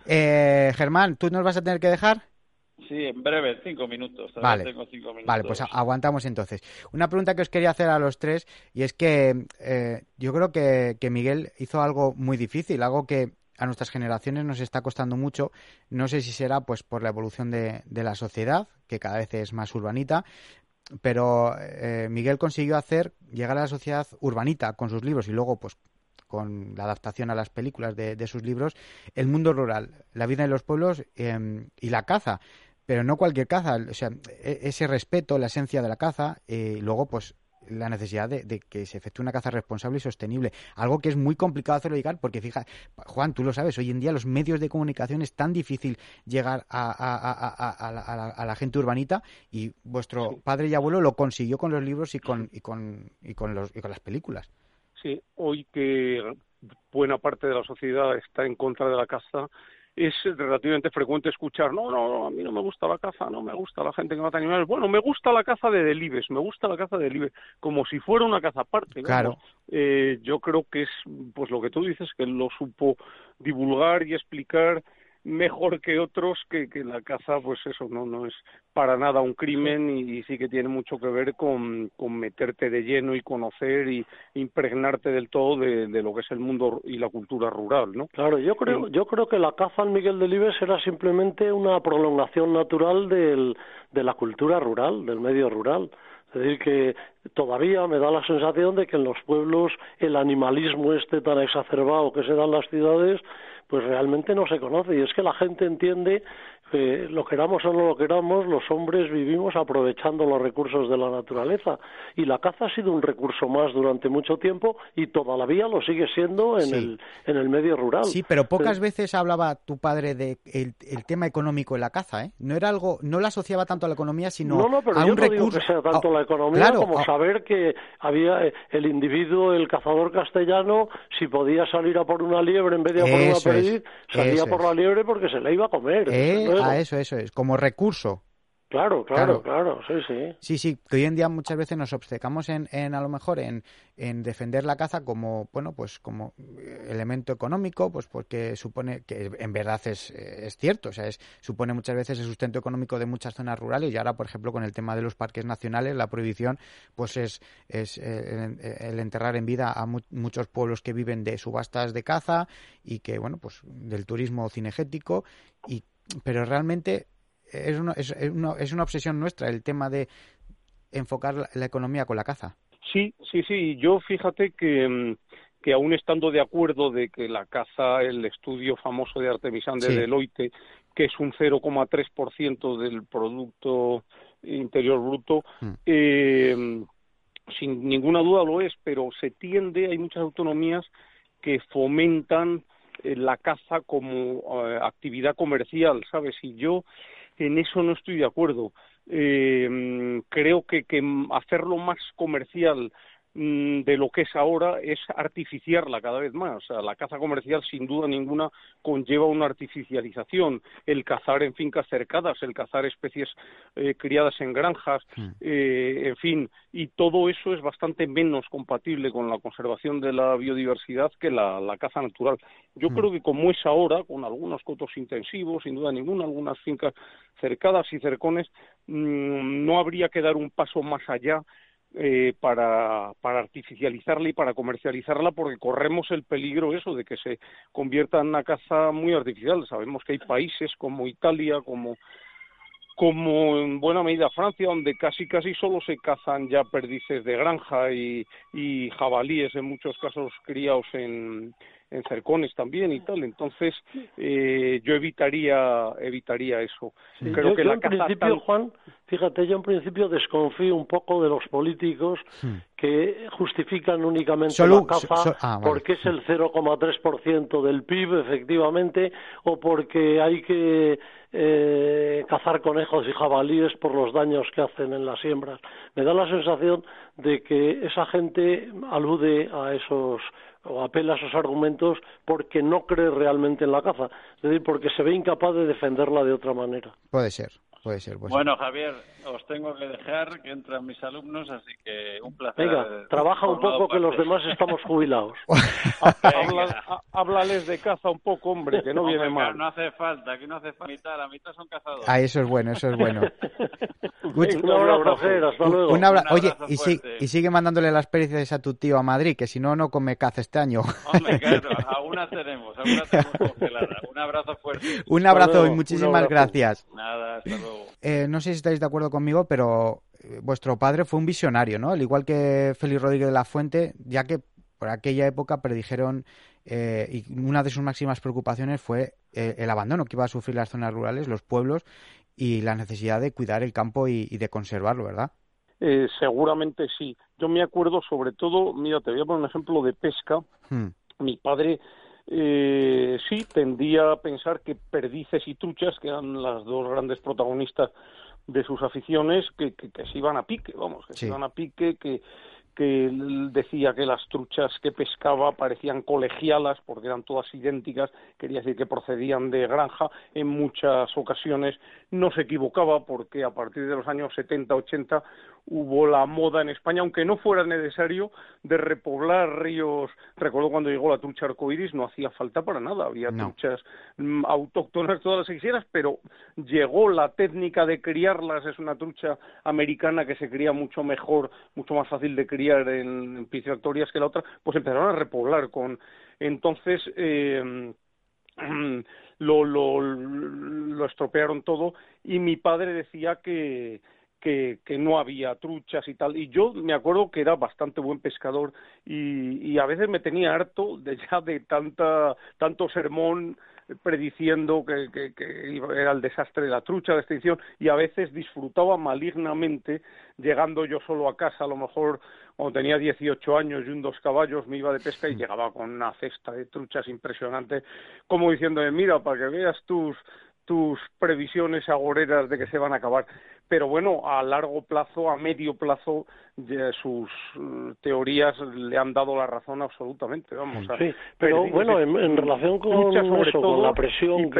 eh, Germán, ¿tú nos vas a tener que dejar? Sí, en breve, cinco minutos. Vale. vale, pues aguantamos entonces. Una pregunta que os quería hacer a los tres, y es que eh, yo creo que, Miguel hizo algo muy difícil, algo que a nuestras generaciones nos está costando mucho. No sé si será pues por la evolución de, la sociedad, que cada vez es más urbanita, pero eh, Miguel consiguió hacer llegar a la sociedad urbanita con sus libros y luego pues con la adaptación a las películas de, sus libros, el mundo rural, la vida en los pueblos em, y la caza pero no cualquier caza, o sea, e, ese respeto, la esencia de la caza, y luego pues la necesidad de, que se efectúe una caza responsable y sostenible. Algo que es muy complicado hacerlo llegar porque, fija, Juan, tú lo sabes, hoy en día los medios de comunicación es tan difícil llegar a, a, la, gente urbanita y vuestro padre y abuelo lo consiguió con los libros y con, y con, y con, los, y con las películas. Sí, hoy que buena parte de la sociedad está en contra de la caza, es relativamente frecuente escuchar, no, no, no, a mí no me gusta la caza, no me gusta la gente que mata animales. Bueno, me gusta la caza de delibes, me gusta la caza de delibes, como si fuera una caza aparte. Claro. Eh, yo creo que es, pues lo que tú dices, que lo supo divulgar y explicar mejor que otros que, que la caza pues eso no no es para nada un crimen y, sí que tiene mucho que ver con, con, meterte de lleno y conocer y impregnarte del todo de, de, lo que es el mundo y la cultura rural no claro yo creo yo creo que la caza en Miguel Delibes era simplemente una prolongación natural del, de la cultura rural del medio rural. Es decir, que todavía me da la sensación de que en los pueblos el animalismo este tan exacerbado que se da en las ciudades pues realmente no se conoce. Y es que la gente entiende lo queramos o no lo queramos, los hombres vivimos aprovechando los recursos de la naturaleza y la caza ha sido un recurso más durante mucho tiempo y todavía lo sigue siendo en, el, en el medio rural. Sí, pero pocas veces hablaba tu padre de el, tema económico en la caza, ¿eh? No era algo, no lo asociaba tanto a la economía, sino no, no, pero a yo un no recurso. Digo que sea tanto la economía como saber que había eh, el individuo, el cazador castellano, si podía salir a por una liebre en vez de a por una perdiz, salía por la liebre porque se la iba a comer. Eh, a eso, eso es, como recurso. Claro, claro, claro, sí, sí. Sí, sí, que hoy en día muchas veces nos obcecamos en, en a lo mejor en, en, defender la caza como, bueno, pues como elemento económico, pues porque supone que en verdad es, es cierto, o sea, es, supone muchas veces el sustento económico de muchas zonas rurales y ahora, por ejemplo, con el tema de los parques nacionales, la prohibición, pues es, es eh, el, enterrar en vida a muchos pueblos que viven de subastas de caza y que, bueno, pues del turismo cinegético y pero realmente es una, es, una, es una obsesión nuestra el tema de enfocar la, economía con la caza. Sí, sí, sí. Yo fíjate que, mm, que aún estando de acuerdo de que la caza, el estudio famoso de Artemisán de Sí. Deloitte, que es un 0,3% del Producto Interior Bruto, Mm. eh, sin ninguna duda lo es, pero se tiende, hay muchas autonomías que fomentan la caza como eh, actividad comercial, ¿sabes? Y yo en eso no estoy de acuerdo. Eh, mm, creo que, hacerlo más comercial de lo que es ahora es artificiarla cada vez más. La caza comercial, sin duda ninguna, conlleva una artificialización. El cazar en fincas cercadas, el cazar especies eh, criadas en granjas, eh, en fin, y todo eso es bastante menos compatible con la conservación de la biodiversidad que la, la caza natural. Yo Mm. creo que como es ahora, con algunos cotos intensivos, sin duda ninguna, algunas fincas cercadas y cercones, mm, no habría que dar un paso más allá eh, para, para artificializarla y para comercializarla porque corremos el peligro eso de que se convierta en una caza muy artificial. Sabemos que hay países como Italia, como como en buena medida Francia, donde casi casi solo se cazan ya perdices de granja y, y jabalíes en muchos casos criados en, en cercones también y tal. Entonces eh, yo evitaría evitaría eso. Sí, Creo yo, que yo la en caza principio, tal- Juan, fíjate, yo en principio desconfío un poco de los políticos Hmm. que justifican únicamente Solo- la caza so- so- ah, vale. porque es el 0,3% del PIB, efectivamente, o porque hay que eh, cazar conejos y jabalíes por los daños que hacen en las siembras. Me da la sensación de que esa gente alude a esos o apela a esos argumentos porque no cree realmente en la caza, es decir, porque se ve incapaz de defenderla de otra manera. Puede ser, puede ser. Puede ser. Bueno, Javier, os tengo que dejar que entran mis alumnos, así que un placer. Venga, trabaja un poco que los demás estamos <laughs> jubilados. Habla- ha- háblales de caza un poco, hombre, que no Hombre, viene mal. No hace falta, aquí no hace falta. La mitad, la mitad son cazadores. Ah, eso es bueno, eso es bueno. <laughs> Venga, un abrazo, hasta Un- luego. un abra- Un Oye, abrazo y, si- y sigue mandándole las pericias a tu tío a Madrid, que si no, no come caza este año. Hombre, <laughs> claro, alguna tenemos, alguna tenemos congelada. Un abrazo fuerte. un abrazo luego, y muchísimas abrazo. gracias. Nada, hasta luego. Eh, no sé si estáis de acuerdo conmigo, pero eh, vuestro padre fue un visionario, ¿no? Al igual que Félix Rodríguez de la Fuente, ya que por aquella época predijeron eh, y una de sus máximas preocupaciones fue eh, el abandono que iba a sufrir las zonas rurales, los pueblos y la necesidad de cuidar el campo y, y de conservarlo, ¿verdad? Eh, seguramente sí. Yo me acuerdo sobre todo, mira, te voy a poner un ejemplo de pesca. Hmm, Mi padre eh, sí tendía a pensar que perdices y truchas, que eran las dos grandes protagonistas de sus aficiones, que, que, que se iban a pique, vamos, que Sí. se iban a pique, que que decía que las truchas que pescaba parecían colegialas porque eran todas idénticas, quería decir que procedían de granja, en muchas ocasiones no se equivocaba porque a partir de los años 70, 80 hubo la moda en España, aunque no fuera necesario, de repoblar ríos. Recuerdo cuando llegó la trucha arcoíris, no hacía falta para nada, había No. truchas mm, autóctonas todas las que quisieras, pero llegó la técnica de criarlas, es una trucha americana que se cría mucho mejor, mucho más fácil de criar en, en piscifactorías que la otra, pues empezaron a repoblar con. Entonces, eh, <clears throat> lo, lo, lo estropearon todo y mi padre decía que, que, que no había truchas y tal. Y yo me acuerdo que era bastante buen pescador y, y a veces me tenía harto de ya de tanta, tanto sermón prediciendo que, que, que era el desastre de la trucha, la extinción, y a veces disfrutaba malignamente llegando yo solo a casa, a lo mejor cuando tenía 18 años y un dos caballos me iba de pesca y llegaba con una cesta de truchas impresionante, como diciéndome, mira, para que veas tus tus previsiones agoreras de que se van a acabar. Pero bueno, a largo plazo, a medio plazo, ya sus eh, teorías le han dado la razón absolutamente. Vamos, a- Sí, pero bueno, en, en relación con eso, todo, con la presión que,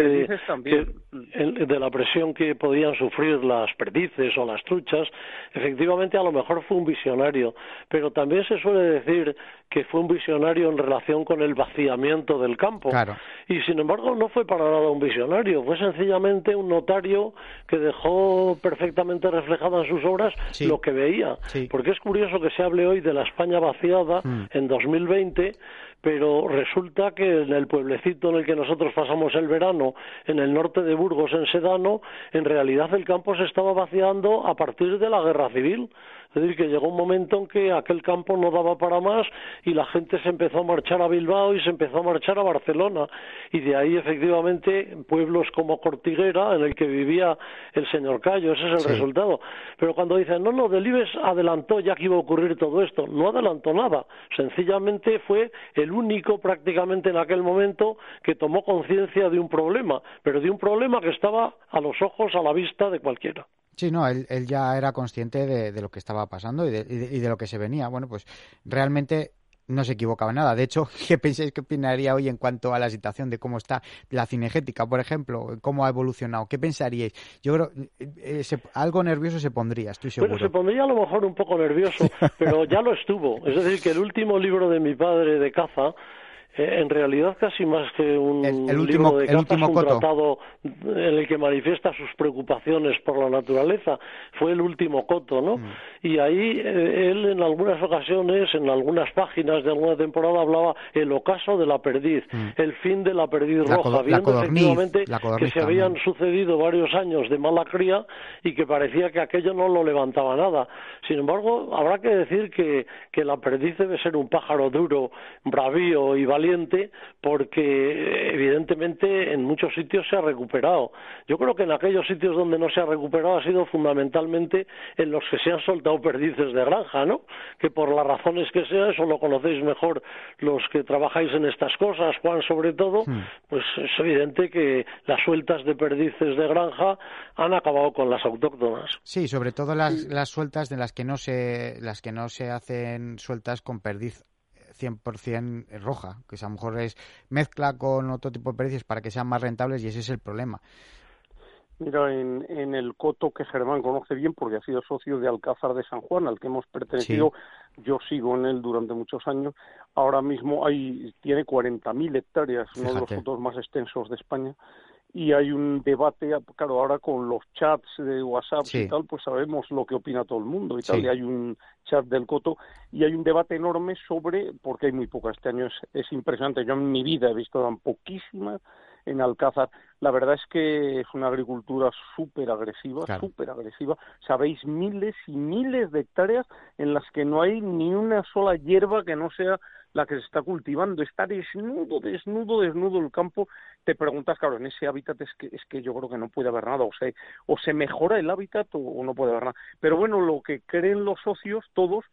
de la presión que podían sufrir las perdices o las truchas, efectivamente a lo mejor fue un visionario, pero también se suele decir que fue un visionario en relación con el vaciamiento del campo. Claro. Y sin embargo no fue para nada un visionario, fue sencillamente un notario que dejó perfectamente reflejado en sus obras Sí. lo que veía. Sí. Porque es curioso que se hable hoy de la España vaciada Mm. en 2020, pero resulta que en el pueblecito en el que nosotros pasamos el verano, en el norte de Burgos, en Sedano, en realidad el campo se estaba vaciando a partir de la guerra civil. Es decir, que llegó un momento en que aquel campo no daba para más y la gente se empezó a marchar a Bilbao y se empezó a marchar a Barcelona. Y de ahí, efectivamente, pueblos como Cortiguera, en el que vivía el señor Cayo, ese es el resultado. Pero cuando dicen, no, no, Delibes adelantó ya que iba a ocurrir todo esto, no adelantó nada. Sencillamente fue el único prácticamente en aquel momento que tomó conciencia de un problema, pero de un problema que estaba a los ojos, a la vista de cualquiera. Sí, no, él, él ya era consciente de, de, lo que estaba pasando y de, y, de, y de, lo que se venía. Bueno, pues realmente no se equivocaba en nada. De hecho, <laughs> ¿qué pensáis que opinaría hoy en cuanto a la situación de cómo está la cinegética, por ejemplo? ¿Cómo ha evolucionado? ¿Qué pensaríais? Yo creo eh, se, algo nervioso se pondría, estoy seguro. Bueno, se pondría a lo mejor un poco nervioso, <laughs> pero ya lo estuvo. Es decir, que el último libro de mi padre de caza eh, en realidad casi más que un el, el último, libro de el último un coto. tratado en el que manifiesta sus preocupaciones por la naturaleza fue el último coto no Mm. y ahí eh, él en algunas ocasiones en algunas páginas de alguna temporada hablaba el ocaso de la perdiz Mm. el fin de la perdiz La roja viendo efectivamente que se habían también. sucedido varios años de mala cría y que parecía que aquello no lo levantaba nada sin embargo habrá que decir que que la perdiz debe ser un pájaro duro bravío y valiente porque evidentemente en muchos sitios se ha recuperado. Yo creo que en aquellos sitios donde no se ha recuperado ha sido fundamentalmente en los que se han soltado perdices de granja, ¿no? Que por las razones que sea, eso lo conocéis mejor los que trabajáis en estas cosas, Juan sobre todo, Hmm. pues es evidente que las sueltas de perdices de granja han acabado con las autóctonas. Sí, sobre todo las, las sueltas de las que no se las que no se hacen sueltas con perdiz 100% roja, que a lo mejor es mezcla con otro tipo de perdices para que sean más rentables y ese es el problema. Mira, en, en el coto que Germán conoce bien porque ha sido socio de Alcázar de San Juan, al que hemos pertenecido, yo sigo en él durante muchos años. Ahora mismo hay tiene 40.000 hectáreas, uno de los cotos más extensos de España. Y hay un debate, claro, ahora con los chats de WhatsApp Sí. y tal, pues sabemos lo que opina todo el mundo y tal. Y hay un chat del coto y hay un debate enorme sobre, porque hay muy pocas, este año es, es impresionante. Yo en mi vida he visto tan poquísimas en Alcázar. La verdad es que es una agricultura súper agresiva, Claro. súper agresiva. Sabéis miles y miles de hectáreas en las que no hay ni una sola hierba que no sea la que se está cultivando. Está desnudo, desnudo, desnudo el campo. Te preguntas, claro, en ese hábitat es que, es que yo creo que no puede haber nada. O se, o se mejora el hábitat o, o no puede haber nada. Pero bueno, lo que creen los socios, todos,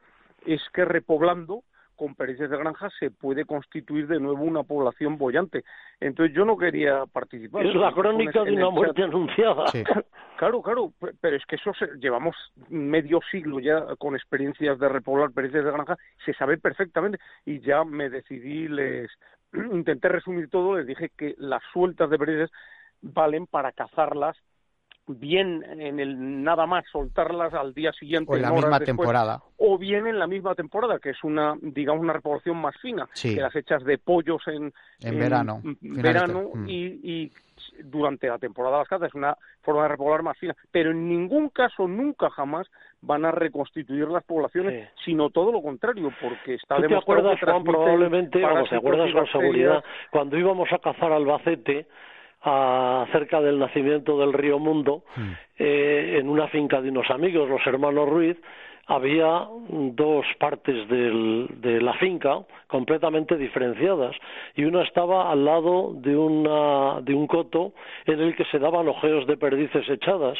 es que repoblando con perdices de granja se puede constituir de nuevo una población bollante. Entonces yo no quería participar. Es la crónica de una muerte anunciada. Sí. <coughs> Claro, claro, pe- pero es que eso se- llevamos medio siglo ya con experiencias de repoblar perdices de granja, se sabe perfectamente y ya me decidí, les <clears throat> intenté resumir todo, les dije que las sueltas de perdices valen para cazarlas bien en el nada más soltarlas al día siguiente O en la misma después, temporada. o bien en la misma temporada que es una digamos una repoblación más fina Sí. que las hechas de pollos en, En verano, en finales de- verano mm. y, y durante la temporada de las cazas es una forma de repoblar más fina pero en ningún caso nunca jamás van a reconstituir las poblaciones Sí. sino todo lo contrario porque está ¿Tú te demostrado acuerdas, que Juan, probablemente, vamos, te acuerdas con seguridad, cuando íbamos a cazar Albacete, a, cerca del nacimiento del río Mundo, Mm. eh, en una finca de unos amigos, los hermanos Ruiz, había dos partes del- de la finca completamente diferenciadas y una estaba al lado de, una, de un coto en el que se daban ojeos de perdices echadas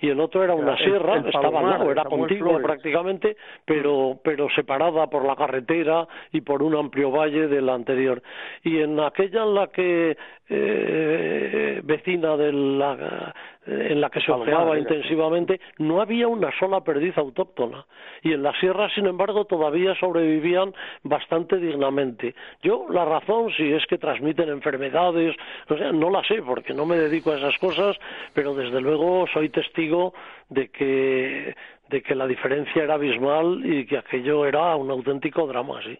y el otro era una El- sierra, el estaba al Palomar, lado, era contigua prácticamente, pero, pero separada por la carretera y por un amplio valle de la anterior. Y en aquella en la que, eh, vecina de la, en la que se ojeaba intensivamente, no había una sola perdiz autóctona. Y en la sierra, sin embargo, todavía sobrevivían bastante dignamente. Yo, la razón, si es que transmiten enfermedades, o sea, no la sé, porque no me dedico a esas cosas, pero desde luego soy testigo de que de que la diferencia era abismal y que aquello era un auténtico drama, sí.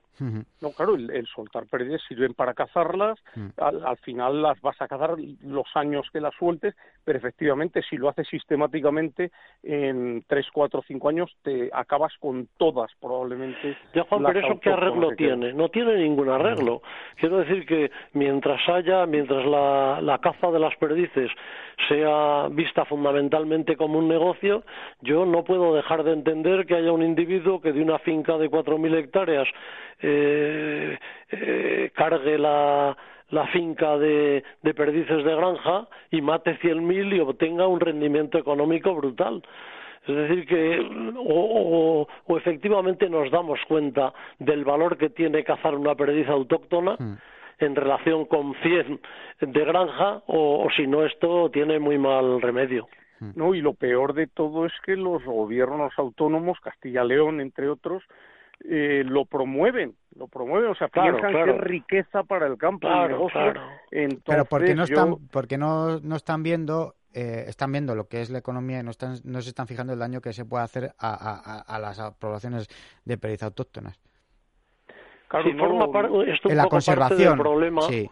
No, claro, el, el soltar perdices sirven para cazarlas, Mm. al, al final las vas a cazar los años que las sueltes, pero efectivamente si lo haces sistemáticamente en tres, cuatro, cinco años te acabas con todas probablemente. Ya, Juan, pero eso qué arreglo tiene? No tiene ningún arreglo. Quiero decir que mientras haya, mientras la, la caza de las perdices sea vista fundamentalmente como un negocio, yo no puedo dejar de entender que haya un individuo que de una finca de 4.000 hectáreas eh, eh, cargue la, la finca de, de perdices de granja y mate 100.000 y obtenga un rendimiento económico brutal. Es decir, que o, o, o, efectivamente nos damos cuenta del valor que tiene cazar una perdiz autóctona mm. en relación con 100 de granja, o, o si no, esto tiene muy mal remedio. No, y lo peor de todo es que los gobiernos autónomos, Castilla-León, entre otros, eh, lo promueven, lo promueven, o sea, claro, piensan claro. que es riqueza para el campo, Claro, el negocio. claro. Entonces, Pero porque no yo- están, porque no, no están viendo, eh, están viendo lo que es la economía y no, están, no se están fijando el daño que se puede hacer a, a- a- las poblaciones de perdiz autóctonas. claro, Sí, no- forma par- esto un En la poco parte conservación. del problema Sí,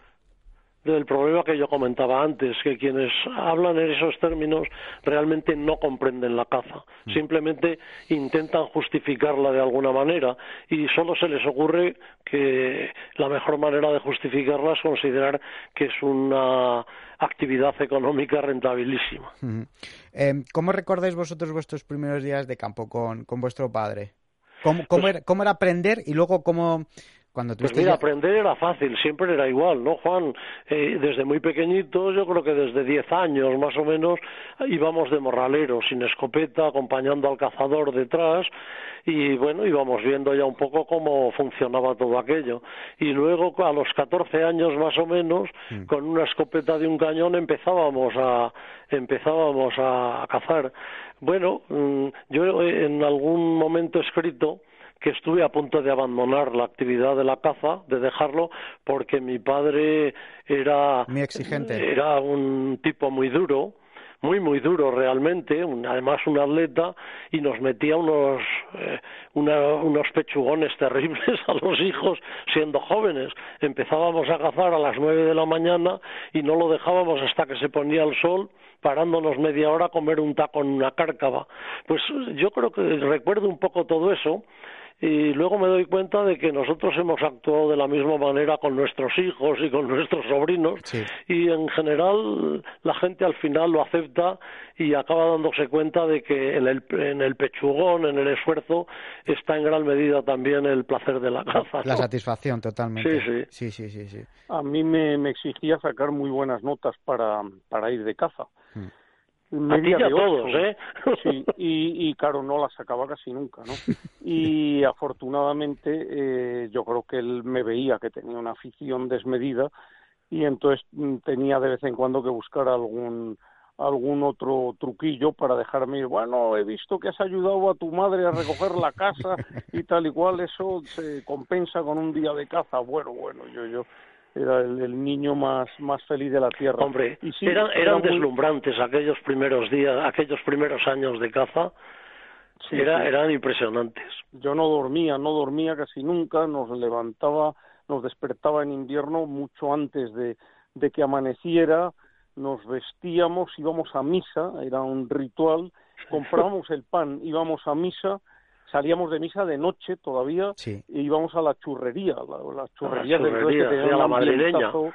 del problema que yo comentaba antes, que quienes hablan en esos términos realmente no comprenden la caza, Mm. simplemente intentan justificarla de alguna manera y solo se les ocurre que la mejor manera de justificarla es considerar que es una actividad económica rentabilísima. Ujú. Eh, ¿Cómo recordáis vosotros vuestros primeros días de campo con, con vuestro padre? ¿Cómo, cómo, Pues- era, cómo era aprender y luego cómo... Cuando Pues mira, ya- aprender era fácil, siempre era igual, ¿no, Juan? Eh, desde muy pequeñitos, yo creo que desde 10 años más o menos, íbamos de morraleros, sin escopeta, acompañando al cazador detrás, y bueno, íbamos viendo ya un poco cómo funcionaba todo aquello. Y luego, a los 14 años más o menos, con una escopeta de un cañón empezábamos a, empezábamos a cazar. Bueno, mm, yo en algún momento he escrito que estuve a punto de abandonar la actividad de la caza, de dejarlo, porque mi padre era Muy exigente. era un tipo muy duro, muy muy duro realmente, un- además un atleta y nos metía unos eh, una- unos pechugones terribles <laughs> a los hijos siendo jóvenes. Empezábamos a cazar a las nueve de la mañana y no lo dejábamos hasta que se ponía el sol parándonos media hora a comer un taco en una cárcava. Pues yo creo que recuerdo un poco todo eso y luego me doy cuenta de que nosotros hemos actuado de la misma manera con nuestros hijos y con <laughs> nuestros sobrinos Sí. y en general la gente al final lo acepta y acaba dándose cuenta de que en el, en el pechugón, en el esfuerzo, está en gran medida también el placer de la caza. La satisfacción totalmente. Sí, sí. Sí, sí, sí. a mí me, me exigía sacar muy buenas notas para, para ir de caza. Mm. Media de todos, ¿eh? <laughs> Sí, y, y claro, no la sacaba casi nunca, ¿no? <laughs> Y afortunadamente eh, yo creo que él me veía que tenía una afición desmedida y entonces mm, tenía de vez en cuando que buscar algún algún otro truquillo para dejarme ir, bueno, he visto que has ayudado a tu madre a recoger la casa y tal y cual, eso se compensa con un día de caza. Bueno, bueno, yo yo era el, el niño más más feliz de la tierra. Hombre, Y sí, eran, era eran muy- deslumbrantes aquellos primeros días, aquellos primeros años de caza, Sí, era, sí. eran impresionantes. yo no dormía, no dormía casi nunca, nos levantaba, nos despertaba en invierno mucho antes de, de que amaneciera, nos vestíamos, íbamos a misa, era un ritual, <laughs> comprábamos el pan, íbamos a misa, salíamos de misa de noche todavía Sí. e íbamos a la churrería, la, las churrerías del churrería, que tenían la madrileña. ambientazo-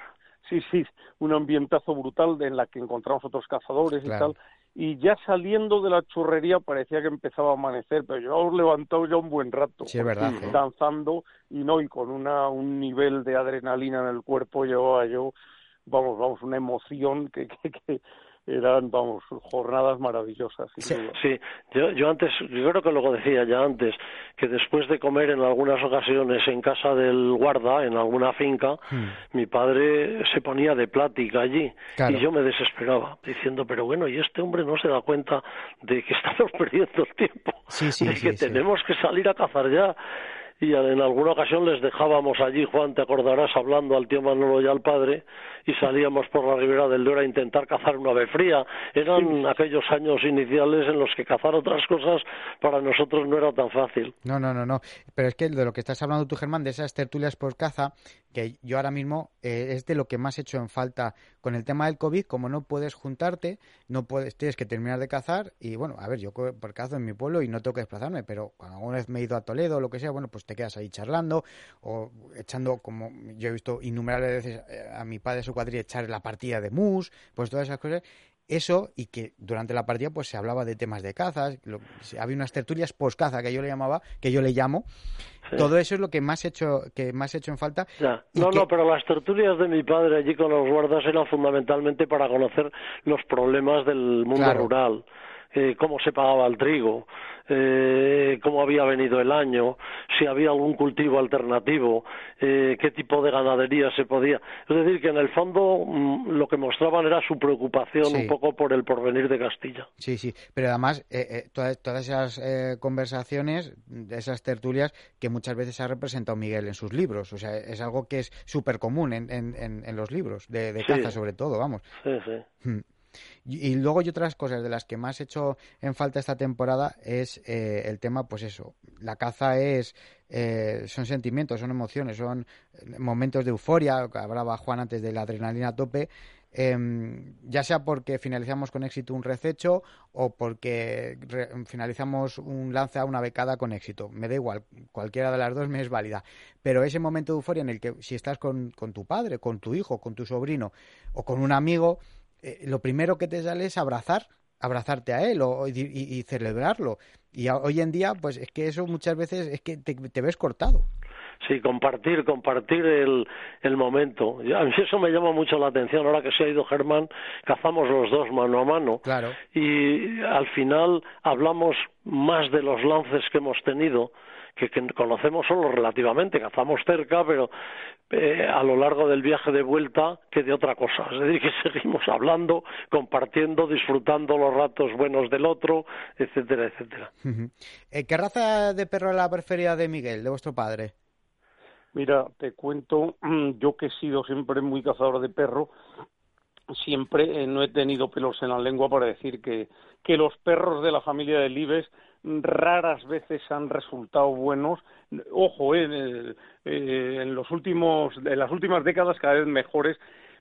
sí, sí, un ambientazo brutal en la que encontramos otros cazadores Claro. y tal, y ya saliendo de la churrería parecía que empezaba a amanecer, pero yo levantado ya un buen rato, Sí, es verdad, ¿eh? danzando y no y con una un nivel de adrenalina en el cuerpo llevaba yo, vamos, vamos, una emoción que, que, que eran, vamos, jornadas maravillosas. sin Sí. duda. Sí, yo, yo antes, yo creo que lo decía ya antes, que después de comer en algunas ocasiones en casa del guarda, en alguna finca, Mm. mi padre se ponía de plática allí Claro. y yo me desesperaba, diciendo, pero bueno, y este hombre no se da cuenta de que <laughs> estamos perdiendo el tiempo, Sí, sí, de sí, que sí. tenemos que salir a cazar ya. Y en alguna ocasión les dejábamos allí, Juan, te acordarás, hablando al tío Manolo y al padre, y salíamos por la ribera del Duero a intentar cazar una ave fría. Eran aquellos años iniciales en los que cazar otras cosas para nosotros no era tan fácil. No, no, no, no. Pero es que de lo que estás hablando tú, Germán, de esas tertulias por caza, que yo ahora mismo eh, es de lo que más he hecho en falta con el tema del COVID, como no puedes juntarte, no puedes, tienes que terminar de cazar y bueno, a ver, yo por cazo en mi pueblo y no tengo que desplazarme, pero cuando alguna vez me he ido a Toledo o lo que sea, bueno, pues te quedas ahí charlando o echando, como yo he visto innumerables veces eh, a mi padre su cuadrilla echar la partida de mus, pues todas esas cosas. Eso y que durante la partida pues se hablaba de temas de cazas, había unas tertulias post caza que yo le llamaba, que yo le llamo. Todo eso es lo que más he hecho que más he hecho en falta. No, no, pero las tertulias de mi padre allí con los guardas eran fundamentalmente para conocer los problemas del mundo rural. Eh, cómo se pagaba el trigo, eh, cómo había venido el año, si había algún cultivo alternativo, eh, qué tipo de ganadería se podía. Es decir, que en el fondo mm, lo que mostraban era su preocupación un poco por el porvenir de Castilla. Sí, sí, pero además todas, todas, esas conversaciones, esas tertulias que muchas veces ha representado Miguel en sus libros, o sea, es algo que es súper común en, en, en, los libros, de, caza sobre todo, vamos. Sí, sí. Y, luego hay otras cosas de las que más he hecho en falta esta temporada es eh, el tema, pues eso, la caza es, eh, son sentimientos, son emociones, son momentos de euforia, hablaba Juan antes de la adrenalina a tope, em, ya sea porque finalizamos con éxito un rececho o porque finalizamos un lance a una becada con éxito. Me da igual, cualquiera de las dos me es válida. Pero ese momento de euforia en el que si estás con, con tu padre, con tu hijo, con tu sobrino o con un amigo, eh, lo primero que te sale es abrazar, abrazarte a él o, y, celebrarlo. Y hoy en día, pues es que eso muchas veces es que te, ves cortado. Sí, compartir, compartir el, el momento. A mí eso me llama mucho la atención. Ahora que se ha ido Germán, cazamos los dos mano a mano. Claro. Y al final hablamos más de los lances que hemos tenido que, conocemos solo relativamente, cazamos cerca, pero eh, a lo largo del viaje de vuelta que de otra cosa. Es decir, que <laughs> seguimos hablando, compartiendo, disfrutando los ratos buenos del otro, etcétera, etcétera. Eh, ¿Qué raza de perro es la preferida de Miguel, de vuestro padre? Mira, te cuento, <clears throat> yo que he sido siempre muy cazador de perro, siempre eh, no he tenido pelos en la lengua para decir que, que los perros de la familia de Libes raras veces han resultado buenos. Ojo, eh, eh, en los últimos, en las últimas décadas cada vez mejores,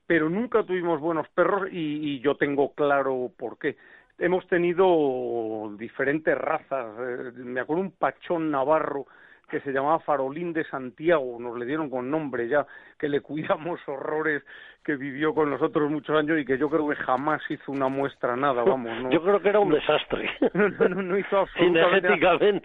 pero nunca tuvimos buenos perros y, y yo tengo claro por qué. Hemos tenido diferentes razas. Eh, me acuerdo un pachón navarro que se llamaba Farolín de Santiago, nos le dieron con nombre ya, que le cuidamos horrores, que vivió con nosotros muchos años y que yo creo que jamás hizo una muestra nada, vamos. ¿no? <laughs> Yo creo que era un desastre. <laughs> No, no, no hizo <laughs> absolutamente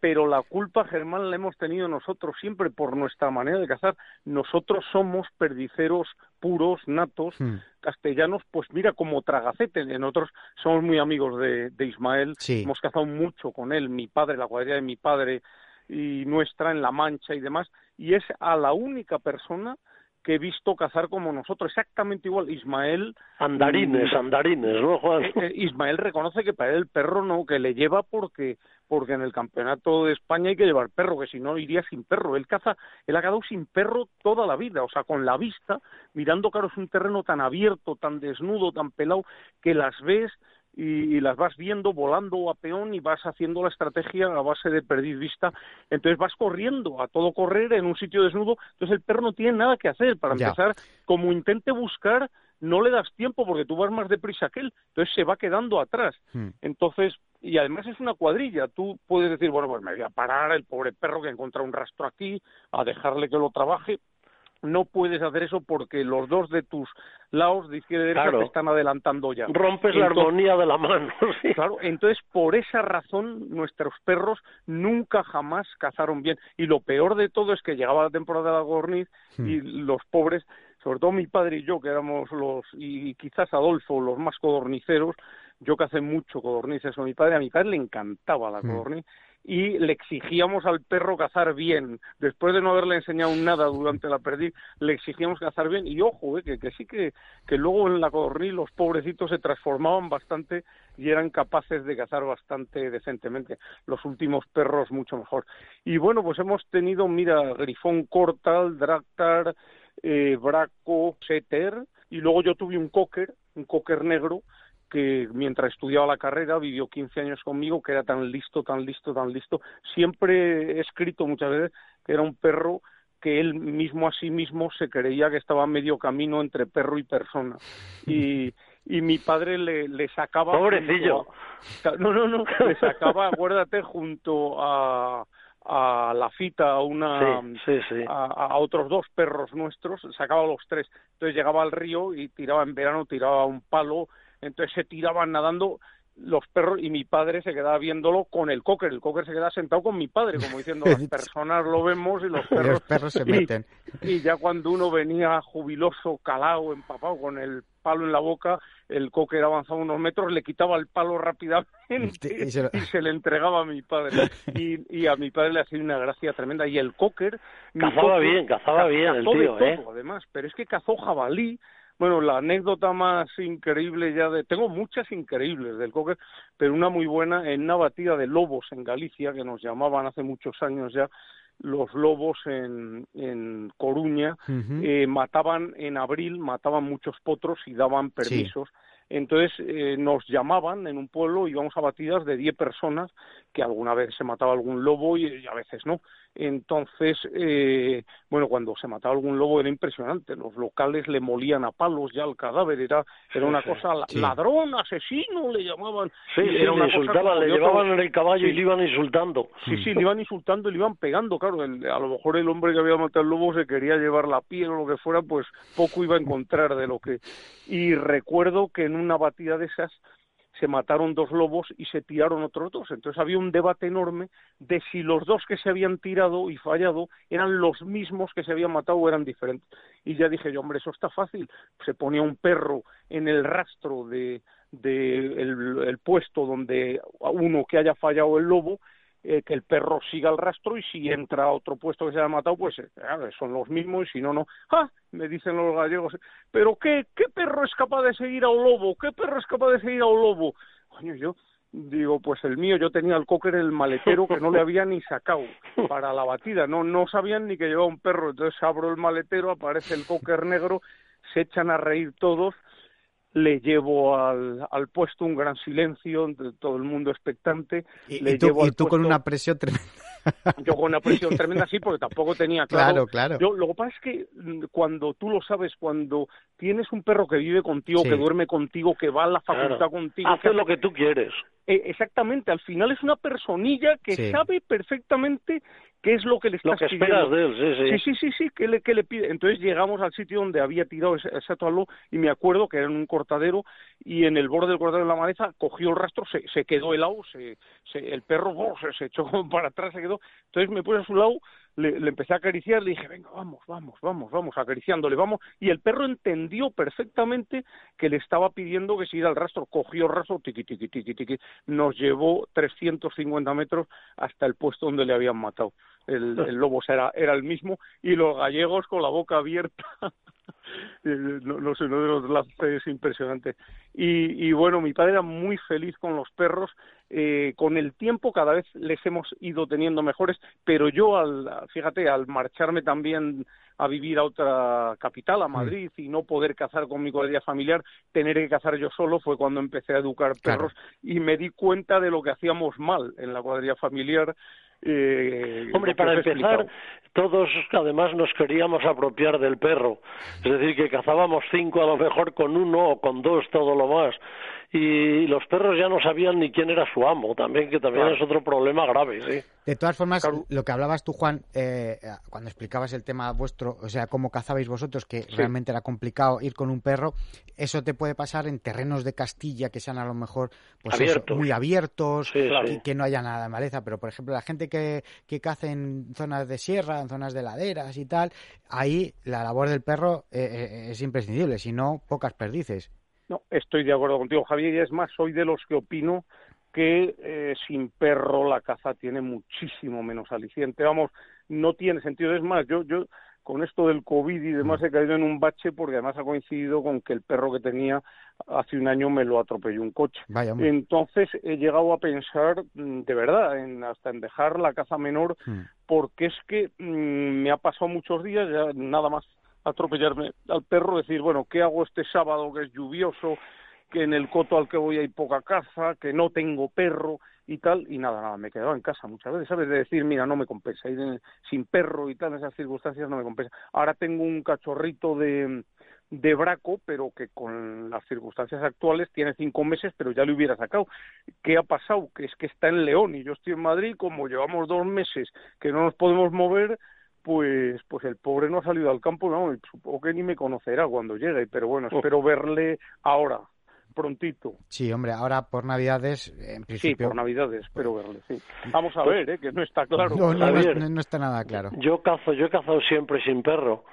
Pero la culpa, Germán, la hemos tenido nosotros siempre por nuestra manera de cazar. Nosotros somos perdiceros puros, natos, hmm. castellanos, pues mira, como tragacete. Nosotros somos muy amigos de, de Ismael, hemos cazado mucho con él, mi padre, la cuadrilla de mi padre, y nuestra en La Mancha y demás, y es a la única persona que he visto cazar como nosotros, exactamente igual. Ismael. Andarines, mm, andarines, ¿no, Juan? Eh, eh, Ismael reconoce que para él el perro no, que le lleva porque porque en el campeonato de España hay que llevar perro, que si no iría sin perro. Él caza, él ha quedado sin perro toda la vida, o sea, con la vista, mirando, claro, es un terreno tan abierto, tan desnudo, tan pelado, que las ves y, las vas viendo volando a peón y vas haciendo la estrategia a base de perder vista. Entonces vas corriendo a todo correr en un sitio desnudo. Entonces el perro no tiene nada que hacer. Para empezar, como intente buscar, no le das tiempo porque tú vas más deprisa que él. Entonces se va quedando atrás. Hmm. Entonces, y además es una cuadrilla. Tú puedes decir, bueno, pues me voy a parar el pobre perro que encuentra un rastro aquí, a dejarle que lo trabaje no puedes hacer eso porque los dos de tus lados de izquierda y derecha te están adelantando ya. Rompes la armonía de la mano. <laughs> Claro, entonces por esa razón nuestros perros nunca jamás cazaron bien. Y lo peor de todo es que llegaba la temporada de la gorniz y hmm. los pobres, sobre todo mi padre y yo, que éramos los, y quizás Adolfo, los más codorniceros, yo que hace mucho codornices con mi padre, a mi padre le encantaba la hmm. Y le exigíamos al perro cazar bien. Después de no haberle enseñado nada durante la perdiz, le exigíamos cazar bien. Y ojo, eh, que, que, sí que, que luego en la codorniz los pobrecitos se transformaban bastante y eran capaces de cazar bastante decentemente. Los últimos perros mucho mejor. Y bueno, pues hemos tenido, mira, grifón cortal, dractar, eh, braco, setter, y luego yo tuve un cocker, un cocker negro, que mientras estudiaba la carrera vivió 15 años conmigo, que era tan listo, tan listo, tan listo. Siempre he escrito muchas veces que era un perro que él mismo a sí mismo se creía que estaba a medio camino entre perro y persona. Y, y mi padre le, le sacaba... Pobrecillo. no, no, no, le sacaba, <laughs> acuérdate, junto a a la fita a una A, otros dos perros nuestros sacaba los tres entonces llegaba al río y tiraba en verano tiraba un palo entonces se tiraban nadando los perros y mi padre se quedaba viéndolo con el cocker, el cocker se quedaba sentado con mi padre, como diciendo las <laughs> personas lo vemos y los perros, los perros se <laughs> meten. Y, ya cuando uno venía jubiloso, calado, empapado, con el palo en la boca, el cocker avanzaba unos metros, le quitaba el palo rápidamente <laughs> y se, le entregaba a mi padre. Y, a mi padre le hacía una gracia tremenda. Y el cocker... Cazaba bien, cazaba bien el tío, ¿eh? además, pero es que cazó jabalí, bueno, la anécdota más increíble ya de... Tengo muchas increíbles del cocker, pero una muy buena en una batida de lobos en Galicia, que nos llamaban hace muchos años ya, los lobos en, en Coruña, eh, mataban en abril, mataban muchos potros y daban permisos. Entonces eh, nos llamaban en un pueblo, íbamos a batidas de 10 personas, que alguna vez se mataba algún lobo y a veces no. Entonces, eh, bueno, cuando se mataba algún lobo era impresionante. Los locales le molían a palos ya al cadáver. Era, era una cosa, ladrón, asesino, le llamaban. Sí, era una insultaban, le llevaban en el caballo y le iban insultando. Sí, sí, le iban insultando y le iban pegando. Claro, a lo mejor el hombre que había matado al lobo se quería llevar la piel o lo que fuera, pues poco iba a encontrar de lo que. Y recuerdo que en una batida de esas se mataron dos lobos y se tiraron otros dos. Entonces había un debate enorme de si los dos que se habían tirado y fallado eran los mismos que se habían matado o eran diferentes. Y ya dije yo, hombre, eso está fácil. Se ponía un perro en el rastro de, de el puesto donde uno que haya fallado el lobo eh, que el perro siga el rastro y si entra a otro puesto que se haya matado, pues eh, son los mismos y si no, no. ¡Ah! Me dicen los gallegos, ¿pero qué, qué perro es capaz de seguir a un lobo? ¿Qué perro es capaz de seguir a un lobo? Coño, yo digo, pues el mío, yo tenía el cocker el maletero que no le había ni sacado para la batida, no, no sabían ni que llevaba un perro, entonces abro el maletero, aparece el cocker negro, se echan a reír todos le llevo al, al puesto un gran silencio, todo el mundo expectante. Y, le tú, y tú con una presión tremenda. Yo con una presión <laughs> tremenda sí, porque tampoco tenía claro. Claro, Yo, lo que pasa es que mm, cuando tú lo sabes, cuando tienes un perro que vive contigo, que duerme contigo, que va a la facultad contigo... Hace lo que tú quieres. Eh, exactamente, al final es una personilla que sabe perfectamente qué es lo que le estás lo que esperas de él, sí, sí. Sí, sí, sí, ¿qué le, qué le pide? Entonces llegamos al sitio donde había tirado ese, ese y me acuerdo que era en un cortadero y en el borde del cortadero de la maleza cogió el rastro, se, se quedó helado, se, se, el perro oh, se, se echó <laughs> para atrás, se quedó. Entonces me puse a su lado, le, le, empecé a acariciar, le dije, venga, vamos, vamos, vamos, vamos, acariciándole, vamos. Y el perro entendió perfectamente que le estaba pidiendo que iba al rastro. Cogió el rastro, tiqui, tiqui, tiqui, tiqui. Nos llevó 350 metros hasta el puesto donde le habían matado el, <laughs> el lobo era, era el mismo, y los gallegos con la boca abierta. <laughs> no, no, sé, uno de los lances impresionante. Y, y bueno, mi padre era muy feliz con los perros. Eh, con el tiempo cada vez les hemos ido teniendo mejores, pero yo, al, fíjate, al marcharme también a vivir a otra capital, a Madrid, y no poder cazar con mi cuadrilla familiar, tener que cazar yo solo, fue cuando empecé a educar perros y me di cuenta de lo que hacíamos mal en la cuadrilla familiar eh, Hombre, para empezar, todos además nos queríamos apropiar del perro. Es decir, que cazábamos cinco a lo mejor con uno o con dos, todo lo más y los perros ya no sabían ni quién era su amo, también que también es otro problema grave, sí. De todas formas, lo que hablabas tú, Juan, eh, cuando explicabas el tema vuestro, o sea, cómo cazabais vosotros, que realmente era complicado ir con un perro, eso te puede pasar en terrenos de Castilla que sean a lo mejor pues muy abiertos, y que no haya nada de maleza, pero por ejemplo, la gente que, que caza en zonas de sierra, en zonas de laderas y tal, ahí la labor del perro eh, eh, es imprescindible, si no, pocas perdices. No, estoy de acuerdo contigo, Javier, y es más, soy de los que opino que eh, sin perro la caza tiene muchísimo menos aliciente. Vamos, no tiene sentido. Es más, yo, yo con esto del COVID y demás he caído en un bache porque además ha coincidido con que el perro que tenía hace un año me lo atropelló un coche. Entonces he llegado a pensar mm, de verdad en hasta en dejar la caza menor hmm. porque es que mm, me ha pasado muchos días ya nada más atropellarme al perro, decir, bueno, ¿qué hago este sábado que es lluvioso, que en el coto al que voy hay poca caza, que no tengo perro y tal, y nada, nada, me quedaba en casa muchas veces, ¿sabes? De decir, mira, no me compensa, ir sin perro y tal, en esas circunstancias no me compensa. Ahora tengo un cachorrito de, de braco, pero que con las circunstancias actuales tiene cinco meses, pero ya le hubiera sacado. ¿Qué ha pasado? Que es que está en León y yo estoy en Madrid, como llevamos dos meses que no nos podemos mover, pues pues el pobre no ha salido al campo, no, supongo que ni me conocerá cuando llegue, pero bueno, oh. espero verle ahora, prontito. Sí, hombre, ahora por Navidades, en principio... Sí, por Navidades, espero verle, sí. Vamos a ver, ¿eh? que no está claro. No, no, no, no está nada claro. Yo cazo, yo he cazado siempre sin perro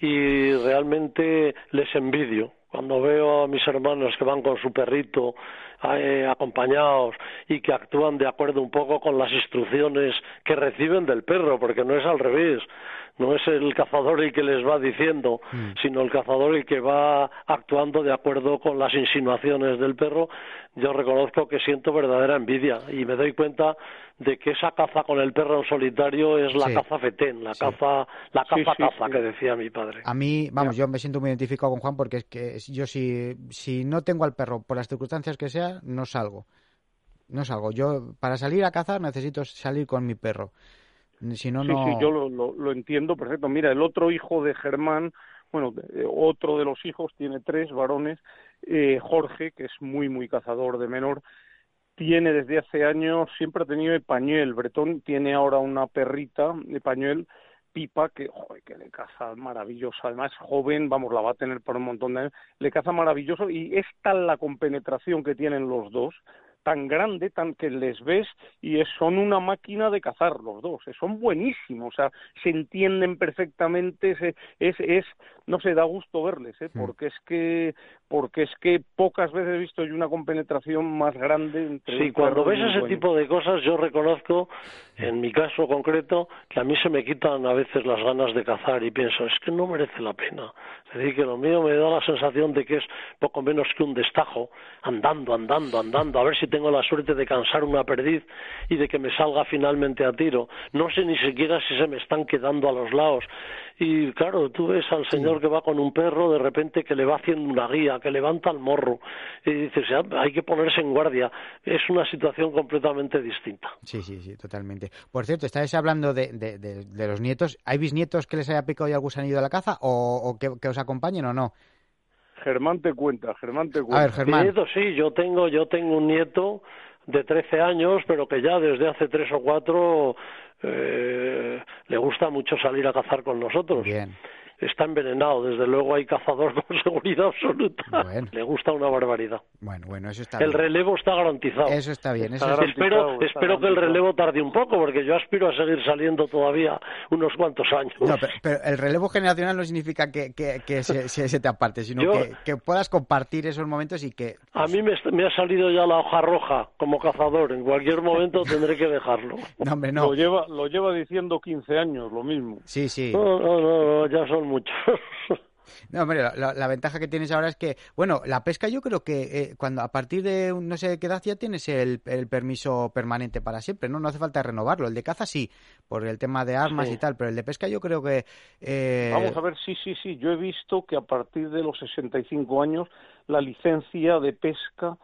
y realmente les envidio cuando veo a mis hermanos que van con su perrito eh, acompañados y que actúan de acuerdo un poco con las instrucciones que reciben del perro, porque no es al revés no es el cazador el que les va diciendo, mm. sino el cazador el que va actuando de acuerdo con las insinuaciones del perro, yo reconozco que siento verdadera envidia y me doy cuenta de que esa caza con el perro en solitario es la caza fetén, la caza, la caza caza que decía mi padre. A mí, vamos, yo me siento muy identificado con Juan porque es que yo si, si no tengo al perro por las circunstancias que sea, no salgo. No salgo. Yo para salir a cazar necesito salir con mi perro. Si no, sí, sí, yo lo, lo, entiendo perfecto. Mira, el otro hijo de Germán, bueno, otro de los hijos, tiene tres varones, eh, Jorge, que es muy, muy cazador de menor, tiene desde hace años, siempre ha tenido Epañuel. Bretón tiene ahora una perrita, Epañuel, Pipa, que, joder, que le caza maravilloso. Además, joven, vamos, la va a tener por un montón de años. Le caza maravilloso y es tal la compenetración que tienen los dos tan grande, tan que les ves y son una máquina de cazar los dos, eh, son buenísimos, o sea, se entienden perfectamente, es, es, no sé, da gusto verles, ¿eh? porque es que porque es que pocas veces he visto yo una compenetración más grande entre Sí, cuando ves ese tipo de cosas yo reconozco, en mi caso concreto, que a mí se me quitan a veces las ganas de cazar y pienso, es que no merece la pena. Es decir, que lo mío me da la sensación de que es poco menos que un destajo, andando, andando, andando, a ver si tengo la suerte de cansar una perdiz y de que me salga finalmente a tiro. No sé ni siquiera si se me están quedando a los lados. Y claro, tú ves al señor que va con un perro, de repente que le va haciendo una guía, que levanta el morro, y dices, hay que ponerse en guardia. Es una situación completamente distinta. Sí, sí, sí, totalmente. Por cierto, estáis hablando de, de, los nietos. ¿Hay bisnietos que les haya picado ya algún gusanillo de la caza o, o que, que os acompañen o no? Germán te cuenta, Germán te cuenta. A ver, Germán. Nieto, sí, yo tengo, yo tengo un nieto de 13 años, pero que ya desde hace tres o cuatro eh, le gusta mucho salir a cazar con nosotros. Bien está envenenado. Desde luego hay cazador <laughs> con seguridad absoluta. Le gusta una barbaridad. Bueno, bueno, eso está El relevo está garantizado. Eso está bien. espero espero que el relevo tarde un poco, porque yo aspiro a seguir saliendo todavía unos cuantos años. No, pero, el relevo generacional no significa que, que, <laughs> se, te aparte, sino que, puedas compartir esos momentos y que... A mí me, me, ha salido ya la hoja roja como cazador. En cualquier momento tendré que dejarlo. <laughs> No, hombre, no. Lo lleva, lo lleva diciendo 15 años, lo mismo. Sí, sí. No, no, no, ya son muchos. <laughs> No, hombre, la, ventaja que tienes ahora es que, bueno, la pesca yo creo que eh, cuando a partir de no sé qué edad ya tienes el, permiso permanente para siempre, ¿no? No hace falta renovarlo. El de caza sí, por el tema de armas y tal, pero el de pesca yo creo que... Eh... Vamos a ver, sí, sí, sí. Yo he visto que a partir de los 65 años la licencia de pesca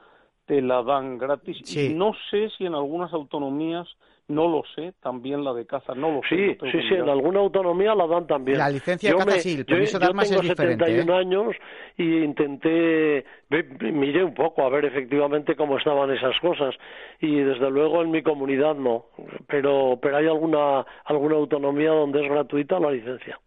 te la dan gratis. Y no sé si en algunas autonomías no lo sé, también la de caza, no lo sé. Sí, sí, sí, en alguna autonomía la dan también. La licencia de caza sí, el permiso de armas es diferente. Yo tengo 71 años y intenté, miré un poco a ver efectivamente cómo estaban esas cosas y desde luego en mi comunidad no, pero, pero hay alguna, alguna autonomía donde es gratuita la licencia.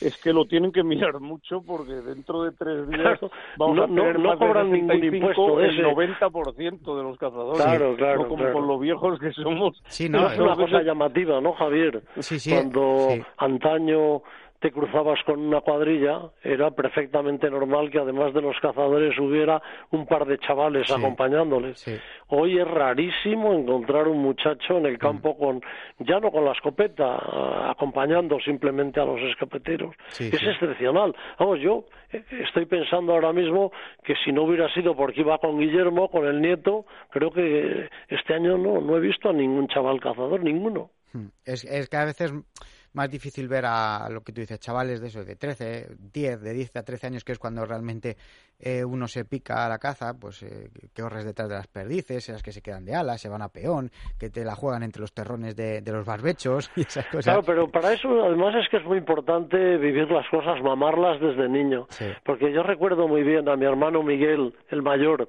Es que lo tienen que mirar <laughs> mucho porque dentro de tres días <laughs> vamos no, a tener no, cobran ningún impuesto el 90% de los cazadores. Claro, claro. como con lo viejos que somos. Sí, no, es una cosa llamativa, ¿no, Javier? Sí, sí. Cuando antaño te cruzabas con una cuadrilla, era perfectamente normal que además de los cazadores hubiera un par de chavales acompañándoles. Hoy es rarísimo encontrar un muchacho en el campo mm. con, ya no con la escopeta, acompañando simplemente a los escopeteros. es excepcional. Vamos, yo eh, estoy pensando ahora mismo que si no hubiera sido porque iba con Guillermo, con el nieto, creo que este año no, no he visto a ningún chaval cazador, ninguno. Hmm. Es, es que a veces más difícil ver a lo que tú dices, chavales de eso, de 13, 10, de 10 a 13 años, que es cuando realmente eh, uno se pica a la caza, pues eh, que corres detrás de las perdices, esas que se quedan de alas, se van a peón, que te la juegan entre los terrones de, los barbechos <laughs> y esas cosas. Claro, pero para eso además es que es muy importante vivir las cosas, mamarlas desde niño. Porque yo recuerdo muy bien a mi hermano Miguel, el mayor,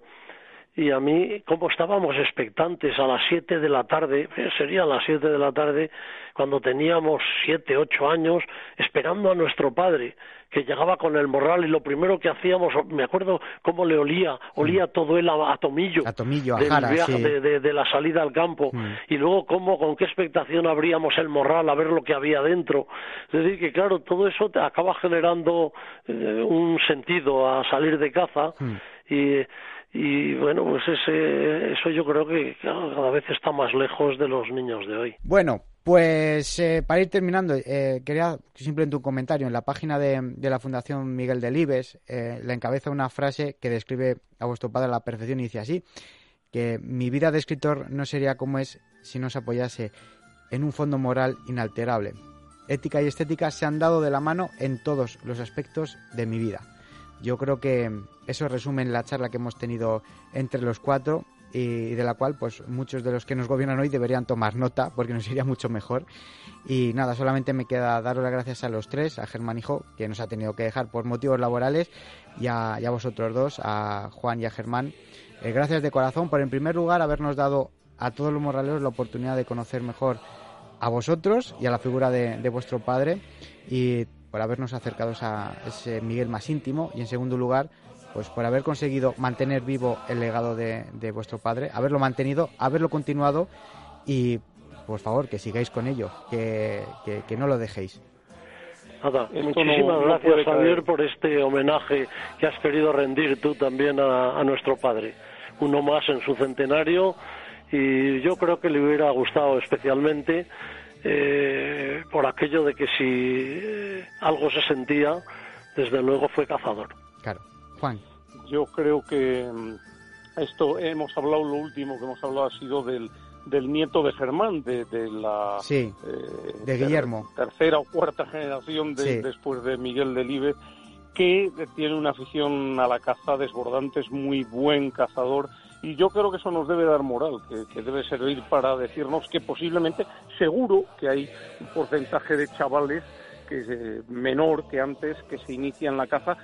y a mí, como estábamos expectantes a las siete de la tarde, eh, serían las siete de la tarde, cuando teníamos siete, ocho años, esperando a nuestro padre, que llegaba con el morral y lo primero que hacíamos, me acuerdo cómo le olía, olía Mm. todo él a, a tomillo, A tomillo, a jara, viaje, sí. de, de- de la salida al campo, Mm. y luego cómo, con qué expectación abríamos el morral a ver lo que había dentro. Es decir, que claro, todo eso te acaba generando eh, un sentido a salir de caza Mm. y y bueno pues ese, eso yo creo que cada vez está más lejos de los niños de hoy Bueno, pues eh, para ir terminando, eh, quería simplemente un comentario. En la página de, de la Fundación Miguel Delibes eh, le encabeza una frase que describe a vuestro padre la perfección y dice así, que mi vida de escritor no sería como es si no se apoyase en un fondo moral inalterable. Ética y estética se han dado de la mano en todos los aspectos de mi vida. Yo creo que eso resume la charla que hemos tenido entre los cuatro y de la cual pues muchos de los que nos gobiernan hoy deberían tomar nota porque nos iría mucho mejor. Y nada, solamente me queda daros las gracias a los tres, a Germán Hijo, que nos ha tenido que dejar por motivos laborales, y a, y a vosotros dos, a Juan y a Germán. Eh, gracias de corazón por en primer lugar habernos dado a todos los morraleros la oportunidad de conocer mejor a vosotros y a la figura de, de vuestro padre y por habernos acercado a ese Miguel más íntimo y en segundo lugar pues por haber conseguido mantener vivo el legado de, de vuestro padre, haberlo mantenido, haberlo continuado y por favor que sigáis con ello, que, que, que no lo dejéis. Nada, Esto muchísimas no- no gracias caer. Javier por este homenaje que has querido rendir tú también a, a nuestro padre. Uno más en su centenario y yo creo que le hubiera gustado especialmente eh, por aquello de que si eh, algo se sentía, desde luego fue cazador. Claro. Juan. Yo creo que mm, esto hemos hablado, lo último que hemos hablado ha sido del, del nieto de Germán, de, de la Sí, eh, de Guillermo. tercera o cuarta generación de- Sí. después de Miguel Delibes, que tiene una afición a la caza desbordante, es muy buen cazador y yo creo que eso nos debe dar moral, que, que debe servir para decirnos que posiblemente, seguro que hay un porcentaje de chavales que es eh, menor que antes que se inician en la caza,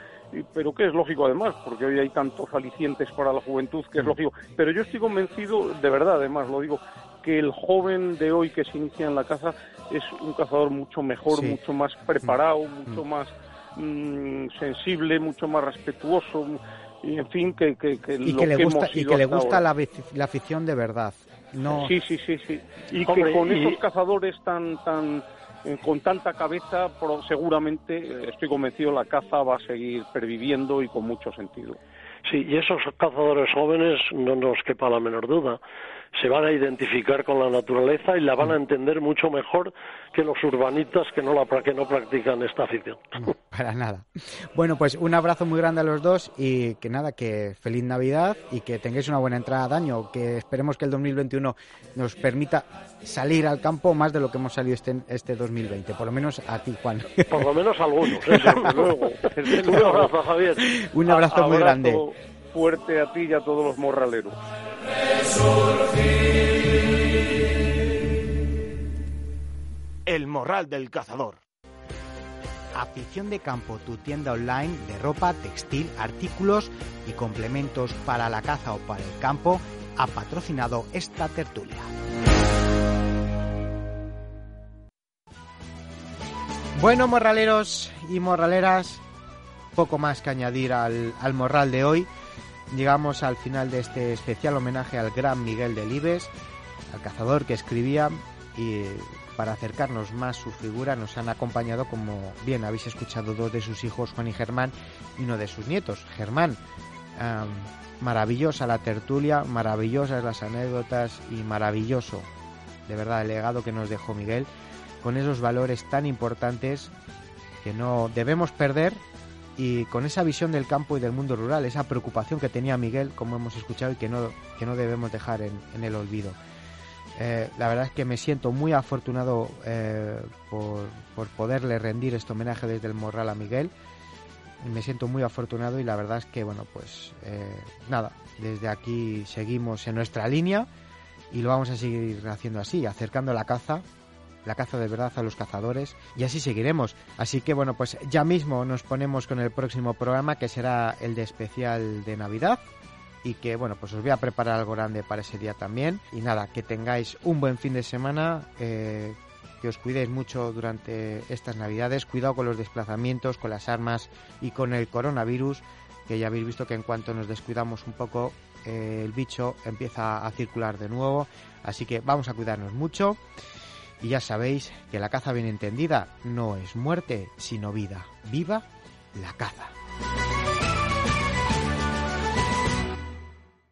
pero que es lógico además, porque hoy hay tantos alicientes para la juventud que es lógico. Pero yo estoy convencido, de verdad además lo digo, que el joven de hoy que se inicia en la caza es un cazador mucho mejor, Sí. mucho más preparado, mucho más mm, sensible, mucho más respetuoso, en fin, que, que, que Y lo que le que gusta, hemos y que le gusta la, la afición de verdad. No, Sí, sí, sí, sí. Y Hombre, que con y- esos cazadores tan, tan, eh, con tanta cabeza, pro- seguramente, eh, estoy convencido, la caza va a seguir perviviendo y con mucho sentido. Sí, y esos cazadores jóvenes, no nos quepa la menor duda, se van a identificar con la naturaleza y la van a entender mucho mejor que los urbanitas que no, la, que no practican esta afición. <laughs> Para nada. Bueno, pues un abrazo muy grande a los dos y que nada, que feliz Navidad y que tengáis una buena entrada de año, que esperemos que el 2021 nos permita salir al campo más de lo que hemos salido este, este 2020, por lo menos a ti, Juan. Por lo menos algunos, ¿eh? <laughs> luego. Un abrazo, Javier. un abrazo muy Abrazo grande. Fuerte a ti y a todos los morraleros. El morral del cazador. Afición de Campo, tu tienda online de ropa, textil, artículos y complementos para la caza o para el campo, ha patrocinado esta tertulia. Bueno, morraleros y morraleras, poco más que añadir al, al morral de hoy. Llegamos al final de este especial homenaje al gran Miguel Delibes, al cazador que escribía y para acercarnos más su figura nos han acompañado, como bien habéis escuchado, dos de sus hijos, Juan y Germán, y uno de sus nietos, Germán. Maravillosa la tertulia, maravillosas las anécdotas y maravilloso, de verdad, el legado que nos dejó Miguel, con esos valores tan importantes que no debemos perder y con esa visión del campo y del mundo rural, esa preocupación que tenía Miguel, como hemos escuchado, y que no, que no debemos dejar en, el olvido. Eh, la verdad es que me siento muy afortunado eh, por, por poderle rendir este homenaje desde el Morral a Miguel. Me siento muy afortunado y la verdad es que, bueno, pues eh, nada, desde aquí seguimos en nuestra línea y lo vamos a seguir haciendo así, acercando la caza, la caza de verdad a los cazadores y así seguiremos. Así que, bueno, pues ya mismo nos ponemos con el próximo programa que será el de especial de Navidad y que bueno pues os voy a preparar algo grande para ese día también. Y nada que tengáis un buen fin de semana eh, que os cuidéis mucho durante estas navidades. Cuidado con los desplazamientos con las armas y con el coronavirus que ya habéis visto que en cuanto nos descuidamos un poco eh, el bicho empieza a circular de nuevo. Así que vamos a cuidarnos mucho y ya sabéis que la caza bien entendida no es muerte sino vida. Viva la caza